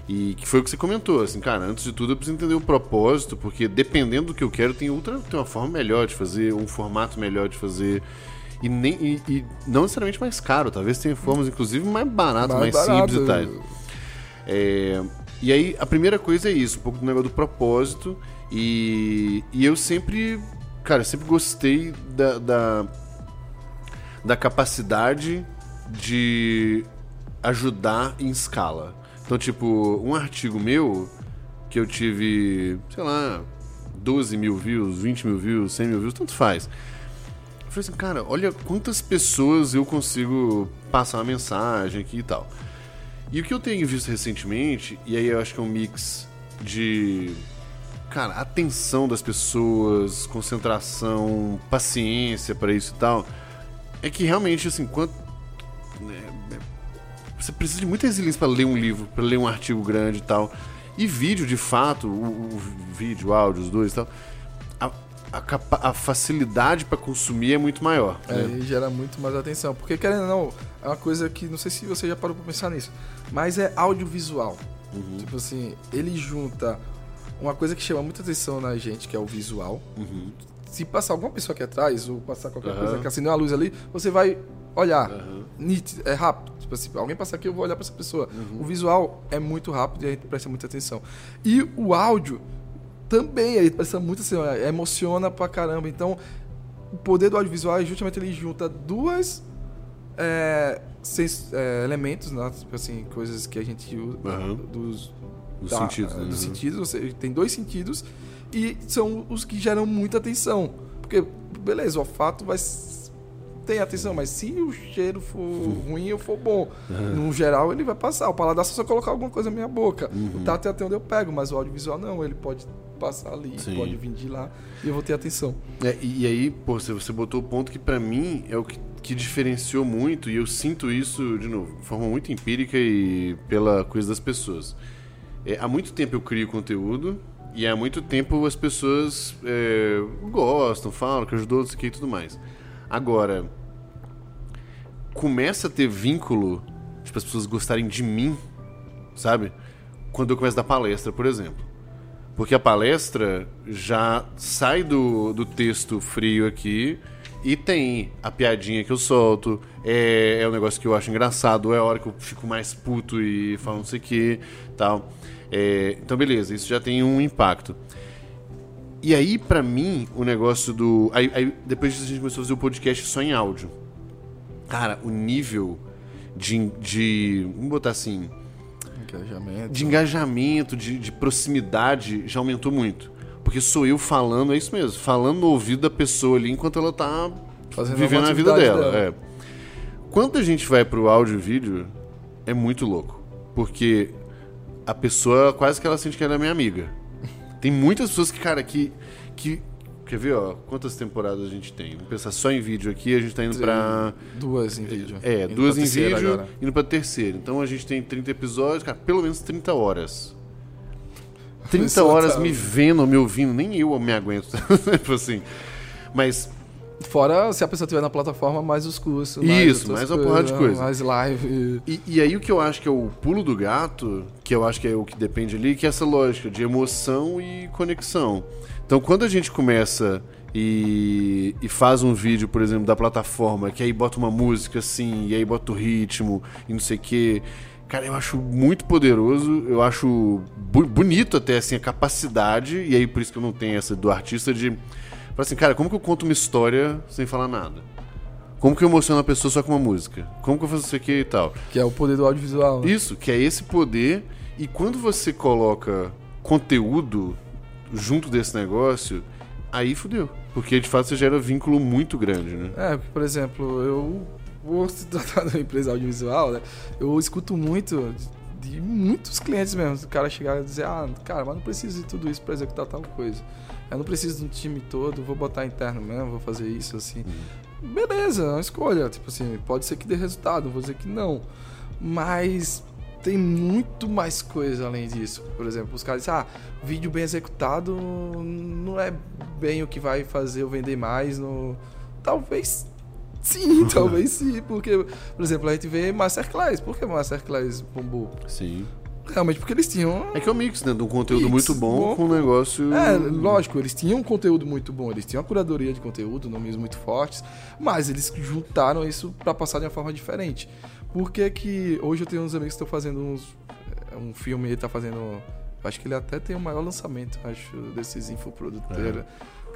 E que foi o que você comentou, assim, cara, antes de tudo eu preciso entender o propósito, porque dependendo do que eu quero, tem outra, tem uma forma melhor de fazer, um formato melhor de fazer. E, nem, e, e não necessariamente mais caro, talvez tenha formas, inclusive, mais baratas, mais, mais barato. simples e tal. É, e aí, a primeira coisa é isso, um pouco do negócio do propósito. E, e eu sempre cara, sempre gostei da, da, da capacidade de ajudar em escala. Então, tipo, um artigo meu que eu tive, sei lá, 12 mil views, 20 mil views, 100 mil views, tanto faz. Eu falei assim, cara, olha quantas pessoas eu consigo passar uma mensagem aqui e tal. E o que eu tenho visto recentemente, e aí eu acho que é um mix de cara, atenção das pessoas, concentração, paciência para isso e tal, é que realmente, assim, quanto. Né, você precisa de muita resiliência para ler um livro, para ler um artigo grande e tal. E vídeo, de fato, o, o vídeo, o áudio, os dois e tal. A, a, a facilidade para consumir é muito maior. É, né? e gera muito mais atenção. Porque, querendo ou não, é uma coisa que não sei se você já parou para pensar nisso, mas é audiovisual. Uhum. Tipo assim, ele junta uma coisa que chama muita atenção na gente, que é o visual. Uhum. Se passar alguma pessoa aqui atrás, ou passar qualquer uhum. coisa que acendeu a luz ali, você vai olhar. Uhum. Nítido, é rápido. Tipo assim, alguém passar aqui, eu vou olhar para essa pessoa. Uhum. O visual é muito rápido e a gente presta muita atenção. E o áudio também, gente presta muita atenção, é, emociona pra caramba. Então, o poder do audiovisual é justamente ele junta duas é, seis, é, elementos, né? tipo assim, coisas que a gente usa uhum. dos dos tá, sentidos. Né? Dos sentidos, você tem dois sentidos e são os que geram muita atenção. Porque, beleza, o olfato vai tem atenção, mas se o cheiro for uhum. ruim ou for bom, uhum. no geral ele vai passar. O paladar só colocar alguma coisa na minha boca. Uhum. O tato é até onde eu pego, mas o audiovisual não, ele pode passar ali, Sim. pode vir de lá e eu vou ter atenção. É, e, aí, pô, você botou o ponto que para mim é o que, que diferenciou muito, e eu sinto isso, de novo, de forma muito empírica e pela coisa das pessoas. É, há muito tempo eu crio conteúdo e há muito tempo as pessoas é, gostam, falam que ajudou, isso aqui e tudo mais. Agora, começa a ter vínculo, tipo, as pessoas gostarem de mim, sabe? Quando eu começo a dar palestra, por exemplo. Porque a palestra já sai do, do texto frio aqui e tem a piadinha que eu solto, é, é um negócio que eu acho engraçado, é a hora que eu fico mais puto e falo não sei o que, tal. É, então, beleza, isso já tem um impacto. E aí, para mim, o negócio do. Aí, aí, depois disso, a gente começou a fazer o podcast só em áudio. Cara, o nível de. de vamos botar assim. Engajamento. De engajamento, de, de proximidade já aumentou muito. Porque sou eu falando, é isso mesmo, falando no ouvido da pessoa ali enquanto ela tá Fazendo vivendo a vida dela. dela. É. Quando a gente vai pro áudio e vídeo, é muito louco. Porque a pessoa quase que ela sente que ela é minha amiga. Tem muitas pessoas que, cara, que. que quer ver, ó, quantas temporadas a gente tem? Vamos pensar só em vídeo aqui, a gente tá indo pra. Duas em vídeo. É, indo duas em vídeo, agora. indo pra terceira. Então a gente tem 30 episódios, cara, pelo menos 30 horas. 30 horas tá... me vendo, me ouvindo, nem eu me aguento. (laughs) tipo assim. Mas Fora se a pessoa estiver na plataforma, mais os cursos. Isso, mais, mais uma porrada de coisa. Mais live. E, e, aí o que eu acho que é o pulo do gato, que eu acho que é o que depende ali, que é essa lógica de emoção e conexão. Então quando a gente começa e, e faz um vídeo, por exemplo, da plataforma, que aí bota uma música assim, e aí bota o ritmo e não sei o quê. Cara, eu acho muito poderoso, eu acho bonito até assim a capacidade, e aí por isso que eu não tenho essa do artista de Fala assim, cara, como que eu conto uma história sem falar nada? Como que eu emociono a pessoa só com uma música? Como que eu faço isso aqui e tal? Que é o poder do audiovisual. Né? Isso, que é esse poder. E quando você coloca conteúdo junto desse negócio, aí fudeu. Porque de fato você gera vínculo muito grande, né? É, por exemplo, eu vou se tratar de uma empresa audiovisual, né? Eu escuto muito de, de muitos clientes mesmo. O cara chegar e dizer, ah, cara, mas não preciso de tudo isso para executar tal coisa. Eu não preciso de um time todo, vou botar interno mesmo, vou fazer isso assim. Uhum. Beleza, é uma escolha. Tipo assim, pode ser que dê resultado, vou dizer que não. Mas tem muito mais coisa além disso. Por exemplo, os caras dizem, ah, vídeo bem executado não é bem o que vai fazer eu vender mais no. Talvez sim, (laughs) talvez sim. Porque, por exemplo, a gente vê Masterclass. Por que Masterclass bombou? Sim. Realmente porque eles tinham. É que é um mix, né? De um conteúdo mix, muito bom, bom, com um negócio. É, lógico, eles tinham um conteúdo muito bom, eles tinham uma curadoria de conteúdo, nomes muito fortes, mas eles juntaram isso para passar de uma forma diferente. Por que que hoje eu tenho uns amigos que estão fazendo uns, é, um filme, ele tá fazendo. Acho que ele até tem o maior lançamento, acho, desses infoprodutores. É.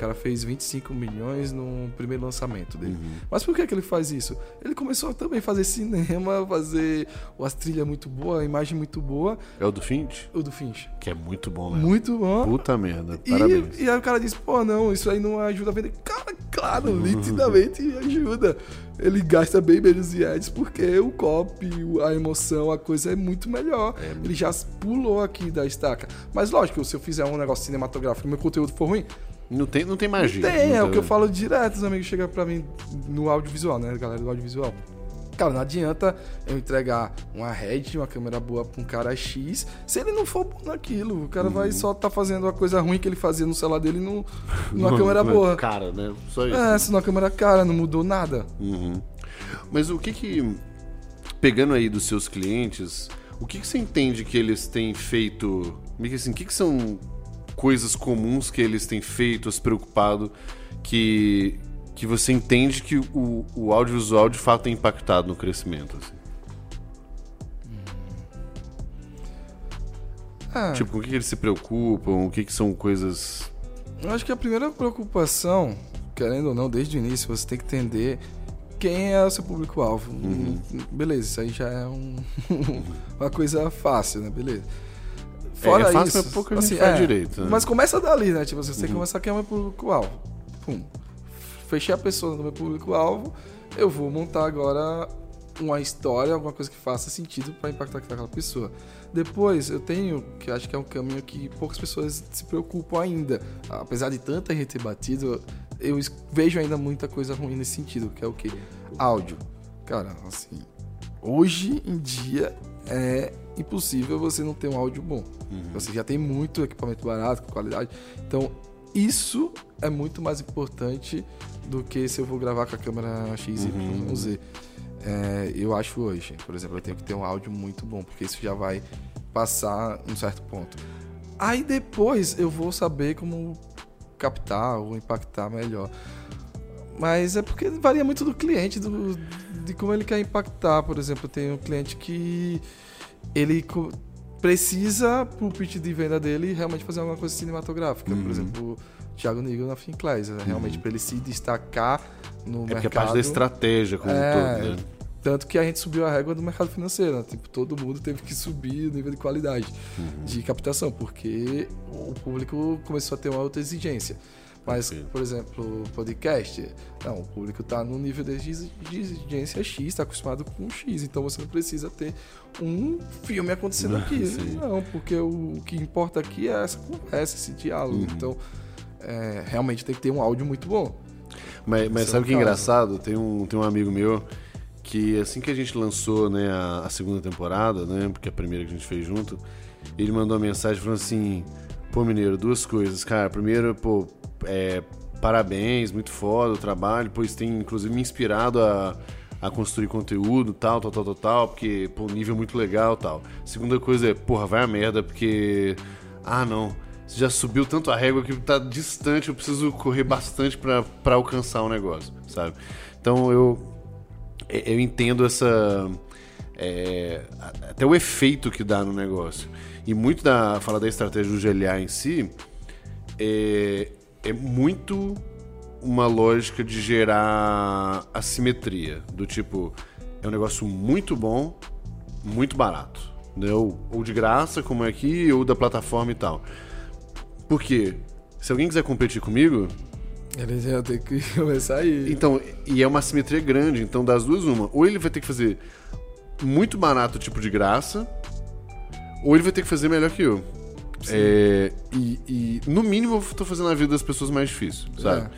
O cara fez 25 milhões no primeiro lançamento dele. Uhum. Mas por que, que ele faz isso? Ele começou também a fazer cinema, fazer as trilhas muito boa, a imagem muito boa. É o do Finch? O do Finch. Que é muito bom, né? Muito bom. Puta merda. Parabéns. E, e aí o cara disse, pô, não, isso aí não ajuda a vender. Cara, claro, uhum. nitidamente ajuda. Ele gasta bem menos em ads porque o copy, a emoção, a coisa é muito melhor. É. Ele já pulou aqui da estaca. Mas lógico, se eu fizer um negócio cinematográfico e meu conteúdo for ruim, não tem, não tem magia. Não tem, é o que eu falo direto, os amigos chegam pra mim no audiovisual, né, galera do audiovisual. Cara, não adianta eu entregar uma head, uma câmera boa pra um cara X, se ele não for bom naquilo. O cara uhum. vai só tá fazendo a coisa ruim que ele fazia no celular dele no, numa câmera boa. Cara, né? Só isso. É, se numa câmera cara, não mudou nada. Uhum. Mas o que que. Pegando aí dos seus clientes, o que que você entende que eles têm feito. Assim, o que que são coisas comuns que eles têm feito, se preocupado, que, que você entende que o, o audiovisual de fato tem impactado no crescimento? Assim? Ah. Tipo, com o que, que eles se preocupam? O que, que são coisas. Eu acho que a primeira preocupação, querendo ou não, desde o início, você tem que entender quem é o seu público-alvo. Uhum. Beleza, isso aí já é um, (laughs) uma coisa fácil, né? Beleza. Fora é, é fácil, isso, mas pouco assim, faz é, direito. Né? Mas começa dali, né? Tipo, você tem que uhum. começar quem é o meu público-alvo. Pum. Fechei a pessoa no meu público-alvo, eu vou montar agora uma história, alguma coisa que faça sentido para impactar aquela pessoa. Depois, eu tenho, que acho que é um caminho que poucas pessoas se preocupam ainda. Apesar de tanta gente ter batido, eu vejo ainda muita coisa ruim nesse sentido, que é o que? Áudio. Cara, assim, hoje em dia é impossível você não ter um áudio bom. Uhum. Você já tem muito equipamento barato, com qualidade. Então, isso é muito mais importante do que se eu vou gravar com a câmera X uhum. y Z. É, eu acho hoje, por exemplo, eu tenho que ter um áudio muito bom, porque isso já vai passar um certo ponto. Aí depois eu vou saber como captar ou impactar melhor. Mas é porque varia muito do cliente, do, de como ele quer impactar. Por exemplo, tem um cliente que ele precisa, pro pitch de venda dele, realmente fazer alguma coisa cinematográfica. Uhum. Por exemplo, o Thiago Nigel na Finclays, né? realmente uhum. para ele se destacar no é mercado. É parte da estratégia como é, um todo, né? Tanto que a gente subiu a régua do mercado financeiro, né? Tipo, todo mundo teve que subir o nível de qualidade uhum. de captação, porque o público começou a ter uma outra exigência. Mas, por exemplo, podcast, não, o público está no nível de exigência X, está acostumado com X, então você não precisa ter um filme acontecendo aqui. (laughs) Sim. Não, porque o, que importa aqui é essa conversa, esse diálogo. Uhum. Então, é, realmente tem que ter um áudio muito bom. Mas, mas sabe o que é engraçado? Tem um, tem um amigo meu que assim que a gente lançou né, a, a, segunda temporada, né, porque a primeira que a gente fez junto, ele mandou uma mensagem falando assim: pô, Mineiro, duas coisas. Cara, primeiro, pô, é, parabéns, muito foda o trabalho, pois tem inclusive me inspirado a, a construir conteúdo, tal, tal, tal, tal, tal, porque, pô, nível muito legal tal. Segunda coisa é, porra, vai a merda, porque. Ah, não. Você já subiu tanto a régua que tá distante, eu preciso correr bastante para alcançar o um negócio, sabe? Então eu, eu entendo essa. É, até o efeito que dá no negócio. E muito da. Fala da estratégia do GLA em si. É, é muito uma lógica de gerar assimetria. Do tipo, é um negócio muito bom, muito barato. Né? Ou, ou de graça, como é aqui, ou da plataforma e tal. Porque se alguém quiser competir comigo, Ele já tem que (laughs) começar aí. então, e é uma assimetria grande, então das duas uma. Ou ele vai ter que fazer muito barato, tipo de graça, ou ele vai ter que fazer melhor que eu. É, e, e, no mínimo eu tô fazendo a vida das pessoas mais difícil, sabe?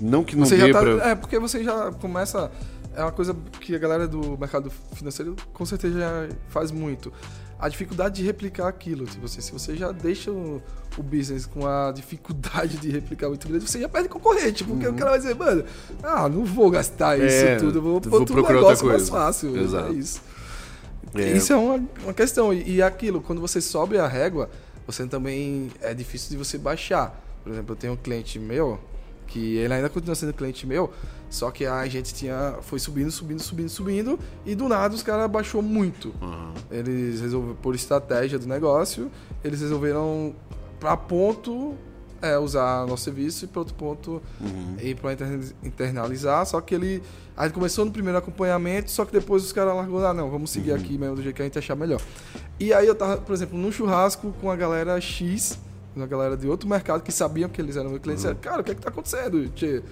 Não que não Você dê tá, pra... É, porque você já começa. É uma coisa que a galera do mercado financeiro com certeza já faz muito. A dificuldade de replicar aquilo. Tipo assim, se você já deixa o, o business com a dificuldade de replicar muito grande, você já perde concorrente. Porque o cara vai dizer, mano, ah, não vou gastar isso Uhum. É, tudo, vou vou outro procurar outra negócio mais coisa. fácil. Exato. É isso. É. Isso é uma, uma questão. E, e aquilo, quando você sobe a régua, você também é difícil de você baixar. Por exemplo, eu tenho um cliente meu que ele ainda continua sendo cliente meu, só que a gente tinha foi subindo, subindo, subindo, subindo e do nada os caras baixou muito. Uhum. Eles resolveram por estratégia do negócio, eles resolveram para ponto é, usar nosso serviço e para outro ponto Uhum. ir para internalizar, só que ele a gente começou no primeiro acompanhamento, só que depois os caras largou, ah, não, vamos seguir Uhum. aqui mesmo do jeito que a gente achar melhor. E aí eu tava, por exemplo, num churrasco com a galera X, uma galera de outro mercado que sabiam que eles eram meus clientes, Uhum. disseram, cara, o que é que tá acontecendo? Tchê,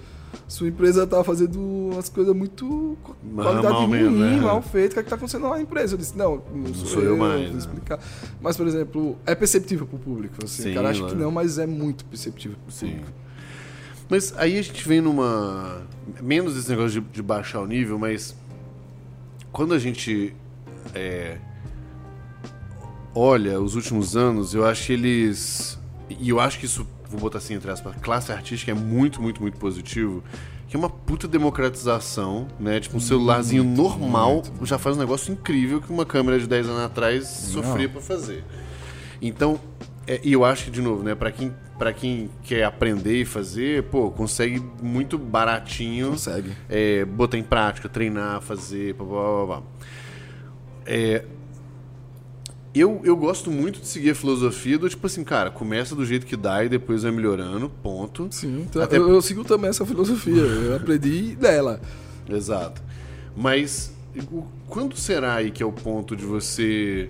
sua empresa tá fazendo umas coisas muito qualidade mal ruim, mesmo, né? mal feito, o que é que tá acontecendo lá na empresa? Eu disse, não, não sou, sou eu mais, vou né? explicar. Mas, por exemplo, é perceptível pro público, assim, Sim, o cara acha que não, mas é muito perceptível pro Sim. público. Mas aí a gente vem numa. Menos esse negócio de, de baixar o nível, mas. Quando a gente. é, olha os últimos anos, eu acho que eles. E eu acho que isso, vou botar assim entre aspas, classe artística é muito, muito, muito positivo. Que é uma puta democratização, né? Tipo, um celularzinho normal já faz um negócio incrível que uma câmera de 10 anos atrás sofria pra fazer. Então, é, e eu acho que, de novo, né, pra quem, pra quem quer aprender e fazer, pô, consegue muito baratinho Consegue. é, botar em prática, treinar, fazer, blá, blá, blá, blá. É, eu, eu gosto muito de seguir a filosofia do tipo assim, cara, começa do jeito que dá e depois vai melhorando, ponto. Sim, então, Até- eu, eu sigo também essa filosofia, eu aprendi dela. Exato. Mas o- quando será aí que é o ponto de você.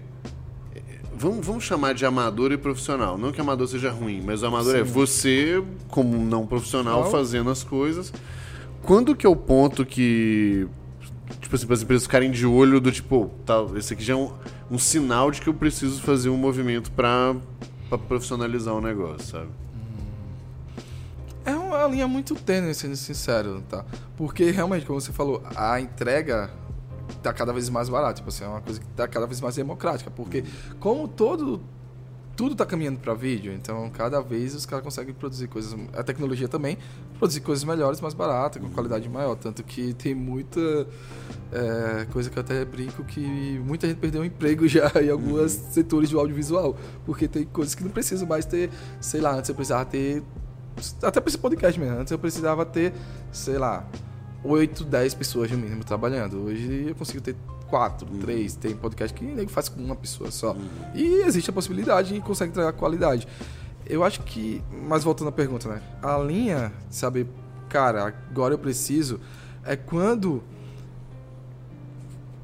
Vamos, vamos chamar de amador e profissional. Não que amador seja ruim, mas o amador é você, como um não profissional, fazendo as coisas. Quando que é o ponto que. Tipo assim, para as empresas ficarem de olho do tipo, tá, esse aqui já é um, um sinal de que eu preciso fazer um movimento para profissionalizar o negócio, sabe? É uma linha muito tênue, sendo sincero, tá? Porque realmente, como você falou, a entrega tá cada vez mais barata. Tipo assim, é uma coisa que tá cada vez mais democrática. Porque como todo. Tudo tá caminhando para vídeo, então cada vez os caras conseguem produzir coisas. A tecnologia também, produzir coisas melhores, mais baratas, com qualidade maior. Tanto que tem muita é, coisa que eu até brinco que muita gente perdeu o emprego (laughs) já em alguns setores do audiovisual. Porque tem coisas que não precisam mais ter, sei lá, antes eu precisava ter até pra esse podcast mesmo. Antes eu precisava ter, sei lá, 8, 10 pessoas no mínimo trabalhando. Hoje eu consigo ter 4, 3. Tem podcast que nem faz com uma pessoa só. E existe a possibilidade e consegue entregar qualidade. Eu acho que, mas voltando à pergunta, né? A linha de saber, cara, agora eu preciso, é quando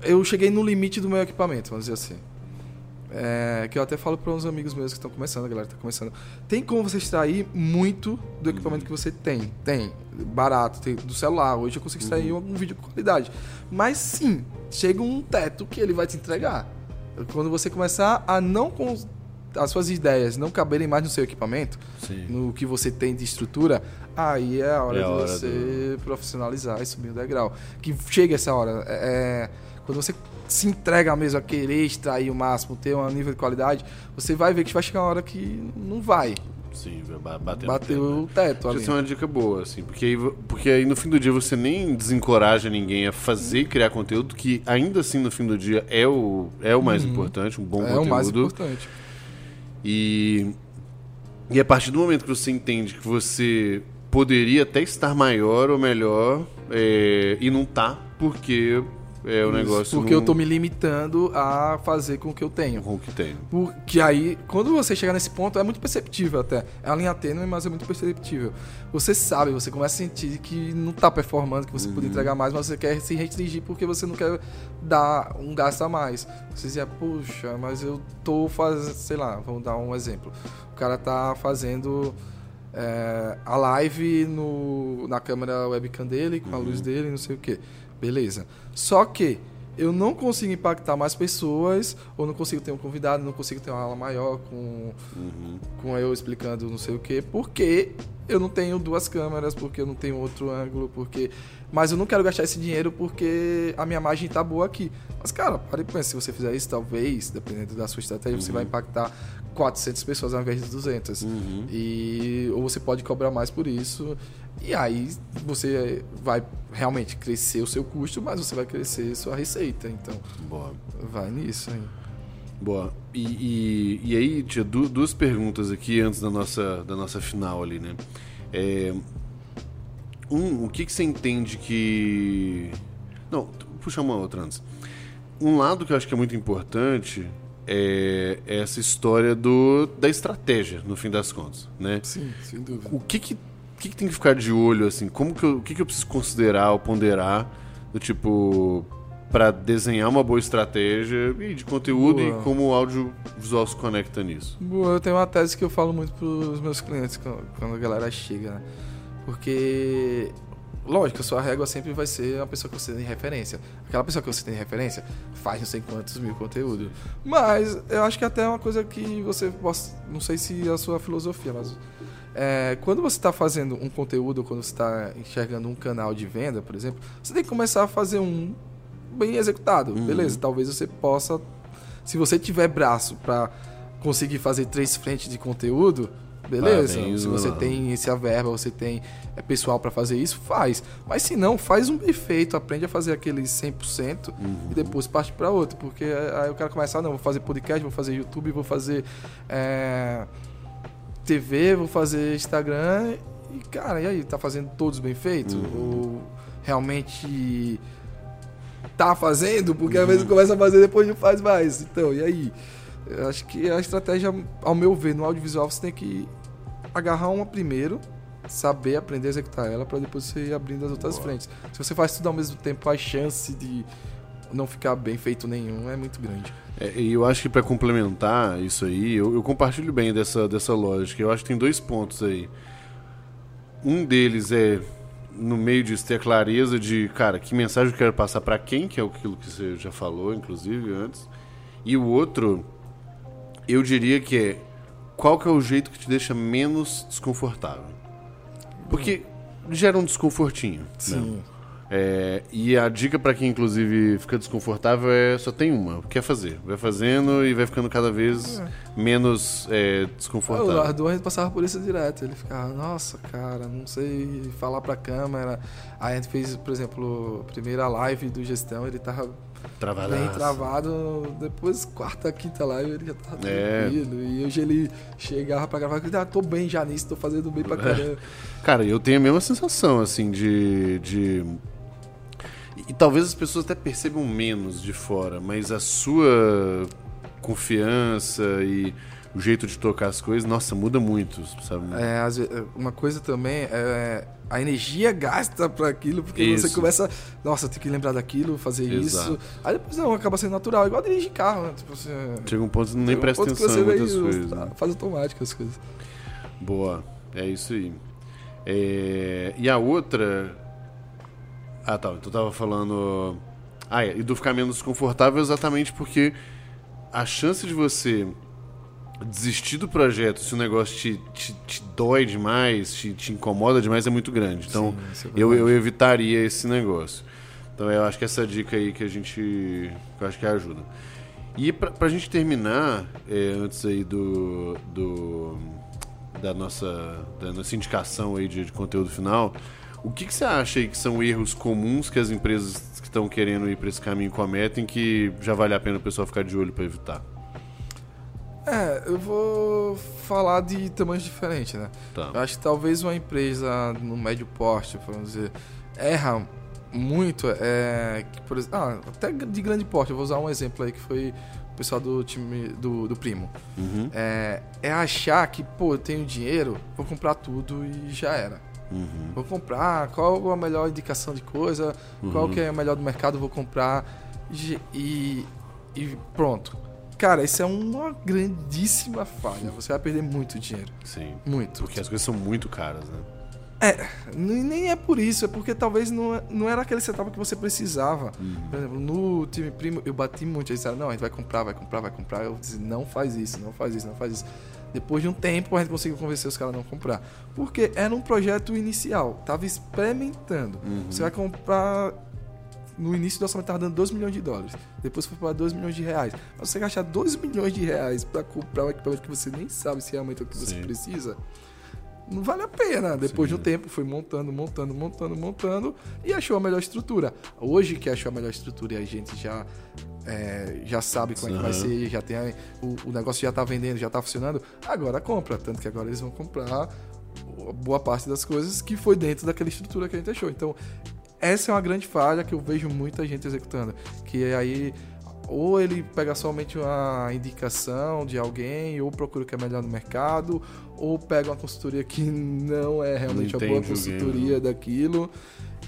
eu cheguei no limite do meu equipamento, vamos dizer assim. É, que eu até falo para uns amigos meus que estão começando, a galera que tá começando. Tem como você extrair muito do equipamento que você tem. Tem. Barato, tem do celular. Hoje eu consigo extrair um vídeo com qualidade. Mas sim, chega um teto que ele vai te entregar. Quando você começar a não. As suas ideias não caberem mais no seu equipamento, Sim. no que você tem de estrutura, aí é a hora É a de hora você profissionalizar e subir o degrau. Que chega essa hora. É, é, quando você se entrega mesmo a querer extrair o máximo, ter um nível de qualidade, você vai ver que vai chegar uma hora que não vai. Sim, Bateu tempo, né? o teto ali. Isso é uma dica boa, assim, porque aí, porque aí no fim do dia você nem desencoraja ninguém a fazer e criar conteúdo, que ainda assim no fim do dia é o, é o mais importante, um bom é conteúdo. o mais importante. E, e a partir do momento que você entende que você poderia até estar maior ou melhor é, e não tá, porque é o negócio. Porque não... eu tô me limitando a fazer com o que eu tenho. Com o que tenho. Porque aí, quando você chega nesse ponto, é muito perceptível até. É uma linha tênue, mas é muito perceptível. Você sabe, você começa a sentir que não tá performando, que você uhum. poderia entregar mais, mas você quer se restringir porque você não quer dar um gasto a mais. Você dizia, puxa, mas eu tô fazendo, sei lá, vamos dar um exemplo. O cara tá fazendo é, a live no, na câmera webcam dele, com a luz uhum. dele, não sei o que. Beleza. Só que eu não consigo impactar mais pessoas, ou não consigo ter um convidado, não consigo ter uma aula maior com, uhum. com eu explicando não sei o que, porque eu não tenho duas câmeras, porque eu não tenho outro ângulo, porque. Mas eu não quero gastar esse dinheiro porque a minha imagem tá boa aqui. Mas, cara, pare e pense, se você fizer isso, talvez, dependendo da sua estratégia, uhum. você vai impactar 400 pessoas ao invés de 200. Uhum. E, ou você pode cobrar mais por isso. E aí você vai realmente crescer o seu custo, mas você vai crescer sua receita. Então, Boa. vai nisso aí. Boa. E, e, e aí, tinha duas perguntas aqui antes da nossa, da nossa final ali, né? É, um, o que, que você entende que. Não, puxa uma outra antes. Um lado que eu acho que é muito importante é essa história do, da estratégia, no fim das contas, né? Sim, sem dúvida. O que que, que, que tem que ficar de olho, assim? Como que eu, o que, que eu preciso considerar ou ponderar do tipo para desenhar uma boa estratégia e de conteúdo boa. e como o audiovisual se conecta nisso? Boa, eu tenho uma tese que eu falo muito para os meus clientes quando a galera chega, né? Porque Lógico, a sua régua sempre vai ser a pessoa que você tem referência. Aquela pessoa que você tem referência faz não sei quantos mil conteúdo. Mas eu acho que até é uma coisa que você possa. Não sei se é a sua filosofia, mas. É, quando você está fazendo um conteúdo, quando você está enxergando um canal de venda, por exemplo, você tem que começar a fazer um bem executado. Uhum. Beleza, talvez você possa. Se você tiver braço para conseguir fazer três frentes de conteúdo, Beleza, Parabéns, se você tem esse verba, você tem é, pessoal para fazer isso, faz. Mas se não, faz um perfeito, aprende a fazer aquele 100% uhum. e depois parte para outro. Porque aí o cara começa, ah, não, vou fazer podcast, vou fazer YouTube, vou fazer é, TV, vou fazer Instagram. E, cara, e aí, tá fazendo todos bem feitos? Uhum. Ou realmente tá fazendo? Porque às vezes uhum. começa a fazer depois não faz mais. Então, e aí? Eu acho que a estratégia, ao meu ver, no audiovisual você tem que agarrar uma primeiro, saber aprender a executar ela para depois você ir abrindo as outras Boa. frentes. Se você faz tudo ao mesmo tempo, a chance de não ficar bem feito nenhum é muito grande. É, e eu acho que para complementar isso aí, eu, eu, compartilho bem dessa, dessa lógica. Eu acho que tem dois pontos aí. Um deles é no meio disso ter a clareza de, cara, que mensagem eu quero passar para quem, que é aquilo que você já falou, inclusive, antes. E o outro, eu diria que é qual que é o jeito que te deixa menos desconfortável. Porque gera um desconfortinho. Né? Sim. Né? É, e a dica para quem, inclusive, fica desconfortável é só tem uma: quer fazer. Vai fazendo e vai ficando cada vez é. menos é, desconfortável. O Arthur passava por isso direto. Ele ficava, nossa, cara, não sei falar pra câmera. Aí a gente fez, por exemplo, a primeira live do gestão, ele tava Travadaço. bem travado. Depois, quarta, quinta live, ele já tava é. tranquilo. E hoje ele chegava pra gravar e ah, tô bem já nisso, tô fazendo bem pra é. caramba. Cara, eu tenho a mesma sensação, assim, de. de... E, talvez as pessoas até percebam menos de fora, mas a sua confiança e o jeito de tocar as coisas, nossa, muda muito, sabe? É, uma coisa também é a energia gasta para aquilo, porque isso. você começa, nossa, tem que lembrar daquilo, fazer Exato. isso. Aí depois não, acaba sendo natural, igual dirigir carro, né? Tipo, você, Chega um ponto que nem presta um atenção em muitas coisas. Tá, faz automático as coisas. Boa, é isso aí. É... E a outra. Ah, tá. Então tava falando. Ah, é. E do ficar menos desconfortável exatamente porque a chance de você desistir do projeto se o negócio te, te, te dói demais, te, te, incomoda demais, é muito grande. Então, Sim, é eu, eu evitaria esse negócio. Então, eu acho que essa dica aí que a gente. eu acho que ajuda. E pra, pra gente terminar, é, antes aí do, do. da nossa, da nossa indicação aí de, de conteúdo final, o que, que você acha aí que são erros comuns que as empresas que estão querendo ir para esse caminho cometem que já vale a pena o pessoal ficar de olho para evitar? É, eu vou falar de tamanhos diferentes, né? Tá. Eu acho que talvez uma empresa no médio porte, vamos dizer, erra muito é. Que, por exemplo, ah, até de grande porte, eu vou usar um exemplo aí que foi o pessoal do time do, do primo. Uhum. É, é achar que, pô, eu tenho dinheiro, vou comprar tudo e já era. Uhum. Vou comprar, qual a melhor indicação de coisa, qual Uhum. que é a melhor do mercado, vou comprar e, e, pronto. Cara, isso é uma grandíssima falha. Você vai perder muito dinheiro. Sim. Muito. Porque as coisas são muito caras, né? Nem nem é por isso, é porque talvez não, não era aquele setup que você precisava. Por exemplo, no time primo, eu bati muito. Eles disseram, não, a gente vai comprar, vai comprar, vai comprar. Eu disse, não faz isso, não faz isso, não faz isso. Depois de um tempo, a gente conseguiu convencer os caras a não comprar. Porque era um projeto inicial, tava experimentando. Você vai comprar. No início do orçamento tava dando 2 milhões de dólares. Depois foi para 2 milhões de reais. Mas você gastar 2 milhões de reais para comprar um equipamento que você nem sabe se realmente é o que você Sim. precisa, não vale a pena. Depois Sim. de um tempo, foi montando, montando, montando, montando e achou a melhor estrutura. Hoje que achou a melhor estrutura e a gente já, é, já sabe como é que vai ser, já tem a- o, o negócio já tá vendendo, já tá funcionando, agora compra. Tanto que agora eles vão comprar boa parte das coisas que foi dentro daquela estrutura que a gente achou. Então, essa é uma grande falha que eu vejo muita gente executando. Que é aí ou ele pega somente uma indicação de alguém, ou procura o que é melhor no mercado, ou pega uma consultoria que não é realmente Não uma boa entende o consultoria daquilo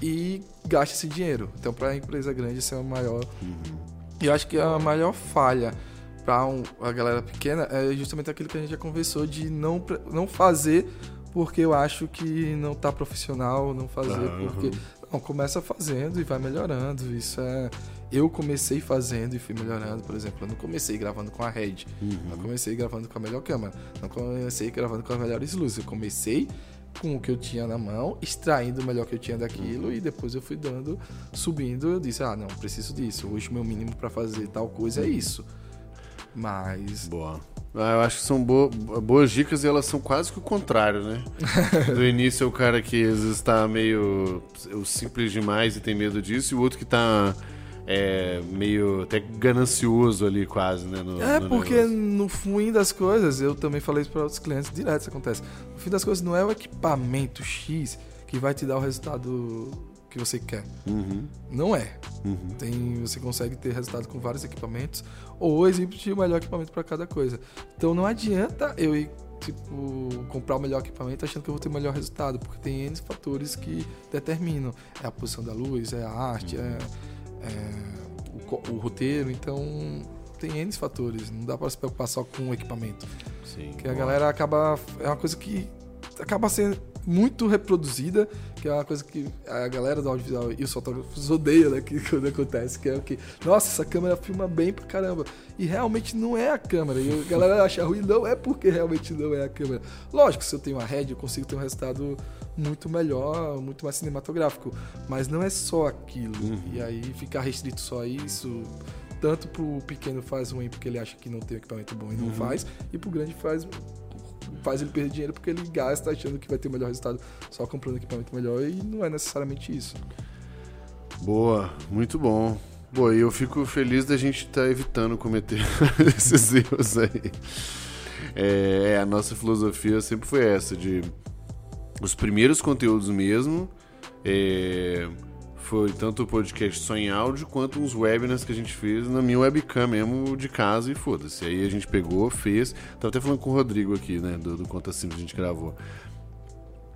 e gasta esse dinheiro. Então, para a empresa grande, isso é o maior. E eu acho que a maior falha para a galera pequena é justamente aquilo que a gente já conversou de não, não fazer porque eu acho que não tá profissional, não fazer Aham. porque não começa fazendo e vai melhorando. Isso é eu comecei fazendo e fui melhorando, por exemplo, eu não comecei gravando com a Red, não comecei gravando com a melhor câmera, não comecei gravando com as melhores luzes, eu comecei com o que eu tinha na mão, extraindo o melhor que eu tinha daquilo e depois eu fui dando, subindo, eu disse: "Ah, não, preciso disso. Hoje o meu mínimo para fazer tal coisa é isso". Mas Boa. Ah, eu acho que são bo- boas dicas e elas são quase que o contrário, né? (laughs) Do início é o cara que às vezes tá meio o simples demais e tem medo disso, e o outro que tá é, meio até ganancioso ali quase, né? no- É no porque negócio. no fim das coisas, eu também falei isso para outros clientes, direto isso acontece. No fim das coisas, não é o equipamento X que vai te dar o resultado que você quer. Uhum, Não é. uhum. Tem, você consegue ter resultado com vários equipamentos ou existe o melhor equipamento para cada coisa. Então não adianta eu ir tipo comprar o melhor equipamento achando que eu vou ter o melhor resultado, porque tem N fatores que determinam. É a posição da luz, é a arte, é, é o, o roteiro, então tem N fatores, não dá para se preocupar só com o equipamento. Sim. Que a galera acaba. É uma coisa que acaba sendo muito reproduzida, que é uma coisa que a galera do audiovisual e os fotógrafos odeiam, né? Que (laughs) quando acontece, que é o que. Nossa, essa câmera filma bem pra caramba. E realmente não é a câmera. E a galera acha ruim, não é porque realmente não é a câmera. Lógico, se eu tenho uma Red, eu consigo ter um resultado muito melhor, muito mais cinematográfico. Mas não é só aquilo. E aí ficar restrito só a isso. Tanto pro pequeno faz ruim porque ele acha que não tem equipamento bom e não faz, e pro grande faz faz ele perder dinheiro porque ele gasta achando que vai ter o melhor resultado só comprando equipamento melhor e não é necessariamente isso. Boa, muito bom. Boa, e eu fico feliz da gente estar evitando cometer (laughs) esses erros aí. É, a nossa filosofia sempre foi essa, de os primeiros conteúdos mesmo, é, foi tanto o podcast só em áudio, quanto uns webinars que a gente fez na minha webcam mesmo, de casa, e foda-se. Aí a gente pegou, fez, tava até falando com o Rodrigo aqui, né, do, do Conta Simples que a gente gravou.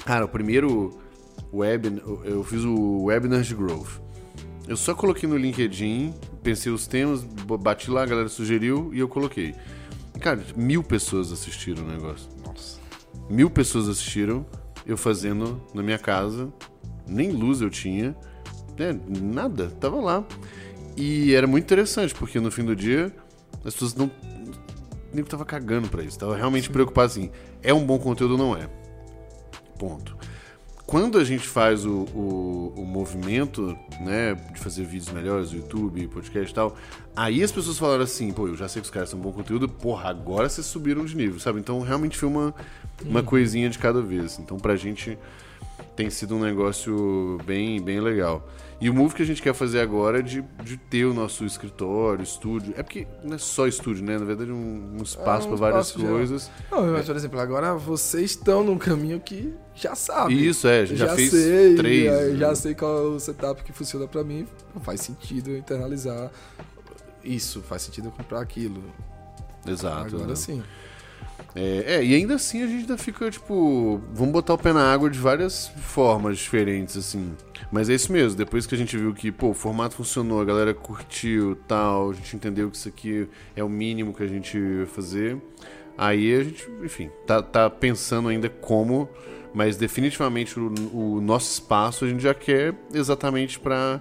Cara, o primeiro web, eu fiz o webinar de growth. Eu só coloquei no LinkedIn, pensei os temas, bati lá, a galera sugeriu e eu coloquei. Cara, mil pessoas assistiram o negócio. Nossa. Mil pessoas assistiram eu fazendo na minha casa. Nem luz eu tinha. né, nada, tava lá. E era muito interessante, porque no fim do dia as pessoas não. Nem tava cagando pra isso. Tava realmente preocupado assim. É um bom conteúdo ou não é? Ponto. Quando a gente faz o, o, o movimento, né, de fazer vídeos melhores, YouTube, podcast e tal, aí as pessoas falaram assim, pô, eu já sei que os caras são bom conteúdo, porra, agora vocês subiram de nível, sabe? Então realmente foi uma, uma coisinha de cada vez. Então pra gente tem sido um negócio bem, bem legal. E o move que a gente quer fazer agora é de, de ter o nosso escritório, estúdio. É porque não é só estúdio, né? Na verdade, um, um espaço É, um para várias coisas. Não, mas, por exemplo, agora vocês estão num caminho que já sabe. Isso, é, gente já, fez sei, três. é, já sei qual é o setup que funciona pra mim. Faz sentido eu internalizar isso, faz sentido eu comprar aquilo. Exato. agora né? sim. É, é, e ainda assim a gente ainda fica, tipo, vamos botar o pé na água de várias formas diferentes, assim. Mas é isso mesmo, depois que a gente viu que, pô, o formato funcionou, a galera curtiu tal, a gente entendeu que isso aqui é o mínimo que a gente ia fazer, aí a gente, enfim, tá, tá pensando ainda como, mas definitivamente o, o nosso espaço a gente já quer exatamente pra,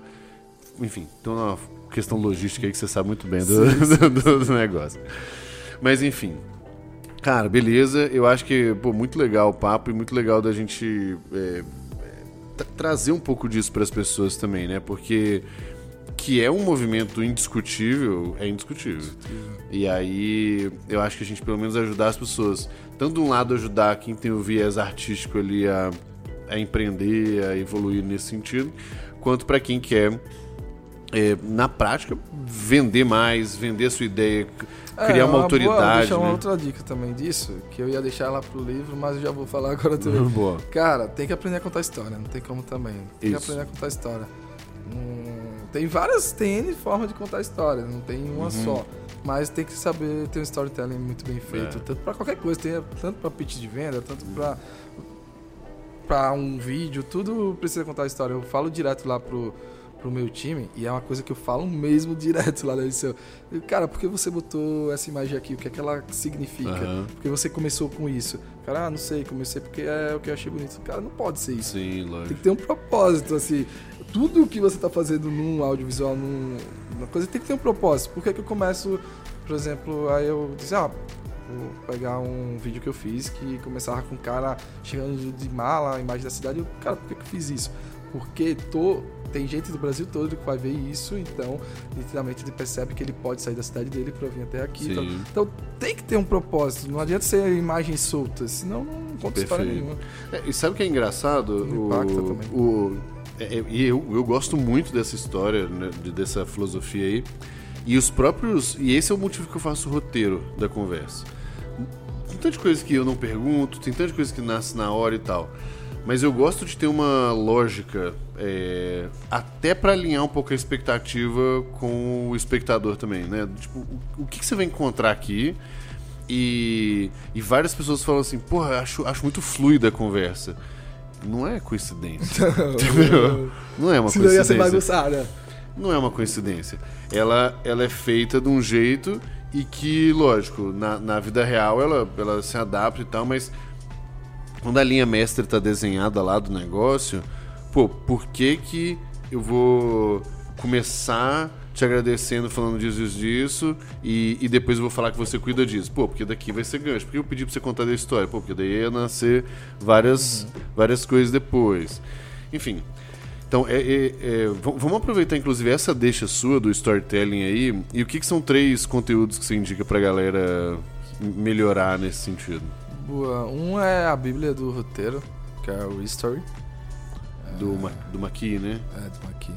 enfim, tem uma questão logística aí que você sabe muito bem do, (laughs) do- do negócio. Mas enfim, Cara, beleza. Eu acho que, pô, muito legal o papo e muito legal da gente é, é, tra- trazer um pouco disso para as pessoas também, né? Porque que é um movimento indiscutível, é indiscutível. E aí, eu acho que a gente pelo menos ajudar as pessoas, tanto de um lado ajudar quem tem o viés artístico ali a, a empreender, a evoluir nesse sentido, quanto para quem quer é, na prática vender mais, vender a sua ideia, criar É, uma, boa- autoridade, deixar uma né? outra dica também disso, que eu ia deixar lá pro livro, mas eu já vou falar agora também. (laughs) Boa. Cara, tem que aprender a contar história, não tem como também. Tem Isso. que aprender a contar história. Hum, tem várias, tem N formas de contar história, não tem uma Uhum. só. Mas tem que saber ter um storytelling muito bem feito, É. tanto pra qualquer coisa, tem, tanto pra pitch de venda, tanto pra, pra um vídeo, tudo precisa contar história. Eu falo direto lá pro, pro meu time, e é uma coisa que eu falo mesmo (laughs) direto lá na edição. Eu, Cara, por que você botou essa imagem aqui? O que é que ela significa? Porque você começou com isso. Cara, ah, não sei, comecei porque é o que eu achei bonito. Cara, não pode ser isso. Sim, Tem lógico. que ter um propósito, assim. Tudo que você tá fazendo num audiovisual, num, numa coisa, tem que ter um propósito. Por que, que eu começo, por exemplo, aí eu disse, ah, vou pegar um vídeo que eu fiz que começava com um cara chegando de mala, a imagem da cidade. Eu, cara, por que, que eu fiz isso? Porque tô, tem gente do Brasil todo que vai ver isso, então, nitidamente, ele percebe que ele pode sair da cidade dele pra vir até aqui. Então, então tem que ter um propósito. Não adianta ser imagens soltas, senão não conta história nenhuma. É, e sabe o que é engraçado? Impacta também. o, é, é, e eu, eu gosto muito dessa história, né, de- dessa filosofia aí. E os próprios. E esse é o motivo que eu faço o roteiro da conversa. Tem tanta coisa que eu não pergunto, tem tanta coisa que nasce na hora e tal. Mas eu gosto de ter uma lógica, é, até pra alinhar um pouco a expectativa com o espectador também, né? Tipo, o, o que, que você vai encontrar aqui? E, e várias pessoas falam assim, porra, acho, acho muito fluida a conversa. Não é coincidência. (laughs) Entendeu? Não é uma Senão ia ser coincidência. bagunçada. Não é uma coincidência. Ela, ela é feita de um jeito e que, lógico, na, na vida real ela, ela se adapta e tal, mas quando a linha mestre tá desenhada lá do negócio, pô, por que que eu vou começar te agradecendo falando disso, disso, disso e, e depois eu vou falar que você cuida disso? Pô, porque daqui vai ser gancho. Por que eu pedi pra você contar da história? Pô, porque daí ia nascer várias, várias coisas depois. Enfim, então, é, é, é, vamos aproveitar inclusive essa deixa sua do storytelling aí. E o que, que são três conteúdos que você indica pra galera melhorar nesse sentido? Boa. Um é a Bíblia do roteiro, que é o History. Do, Ma, do Maqui, né? É, do aqui.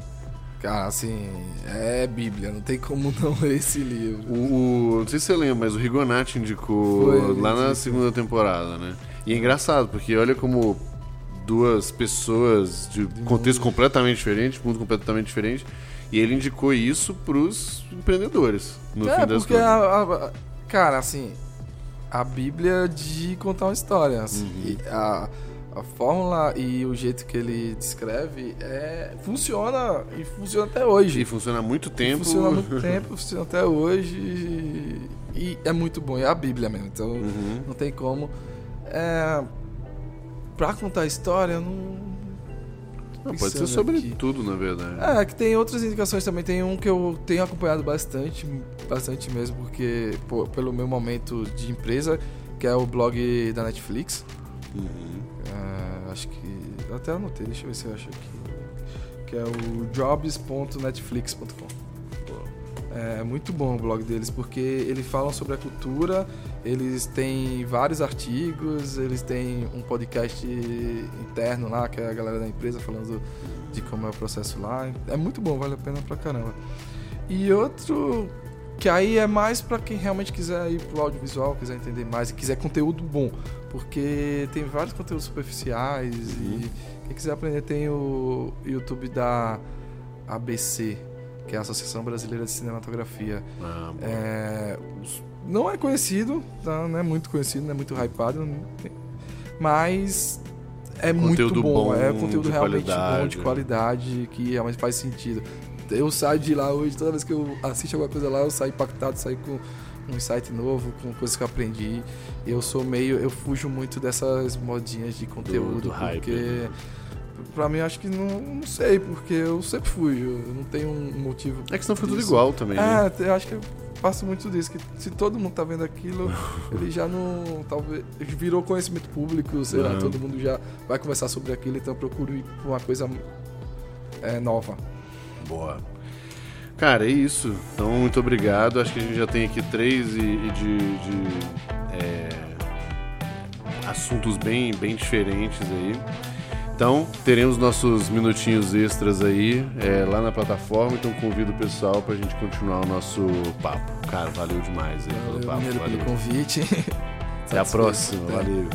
Cara, assim, é Bíblia, não tem como não ler esse livro. O, o- não sei se você lembra, mas o Rigonati indicou Foi, lá na segunda temporada, né? E é engraçado, porque olha como duas pessoas de contexto completamente diferente, mundo completamente diferente, e ele indicou isso pros empreendedores, no é, fim das porque, contas. a, a- cara, assim, a Bíblia de contar uma história. assim, Uhum. a, a fórmula e o jeito que ele descreve é, funciona e funciona até hoje. E funciona há muito tempo. Funciona há muito (laughs) tempo, funciona até hoje e, e é muito bom. É a Bíblia mesmo, então Uhum. não tem como. É, pra contar a história, não. Não, pode ser sobre aqui. tudo, na verdade. É, que tem outras indicações também. Tem um que eu tenho acompanhado bastante, bastante mesmo, porque pô, pelo meu momento de empresa, que é o blog da Netflix. Uhum. É, acho que. Até anotei, deixa eu ver se eu acho aqui. Que é o jobs.netflix.com. É muito bom o blog deles, porque eles falam sobre a cultura Eles têm vários artigos, eles têm um podcast interno lá, que é a galera da empresa falando de como é o processo lá. É muito bom, vale a pena pra caramba. E outro que aí é mais para quem realmente quiser ir pro audiovisual, quiser entender mais e quiser conteúdo bom, porque tem vários conteúdos superficiais uhum. e quem quiser aprender tem o YouTube da ABC, que é a Associação Brasileira de Cinematografia. Ah, é, não é conhecido, tá? não é muito conhecido, não é muito hypado, mas é conteúdo muito bom, bom é conteúdo realmente qualidade. bom, de qualidade, que realmente faz sentido eu saio de lá hoje, toda vez que eu assisto alguma coisa lá, eu saio impactado, saio com um insight novo, com coisas que eu aprendi. Eu sou meio. Eu fujo muito dessas modinhas de conteúdo, do, do porque. Hype. Pra mim, acho que não, não sei, porque eu sempre eu não tenho um motivo. É que senão foi tudo igual também, né? É, eu acho que passo muito disso, que se todo mundo tá vendo aquilo, (laughs) ele já não. Talvez. Virou conhecimento público, sei lá, todo mundo já vai conversar sobre aquilo, então eu procuro ir pra uma coisa é, nova. Boa. Cara, é isso. Então, muito obrigado. Acho que a gente já tem aqui três e, e de, de é, assuntos bem, bem diferentes aí. Então, teremos nossos minutinhos extras aí é, lá na plataforma. Então, convido o pessoal para a gente continuar o nosso papo. Cara, valeu demais aí valeu, pelo papo. Valeu pelo convite. Até a (laughs) próxima. Valeu.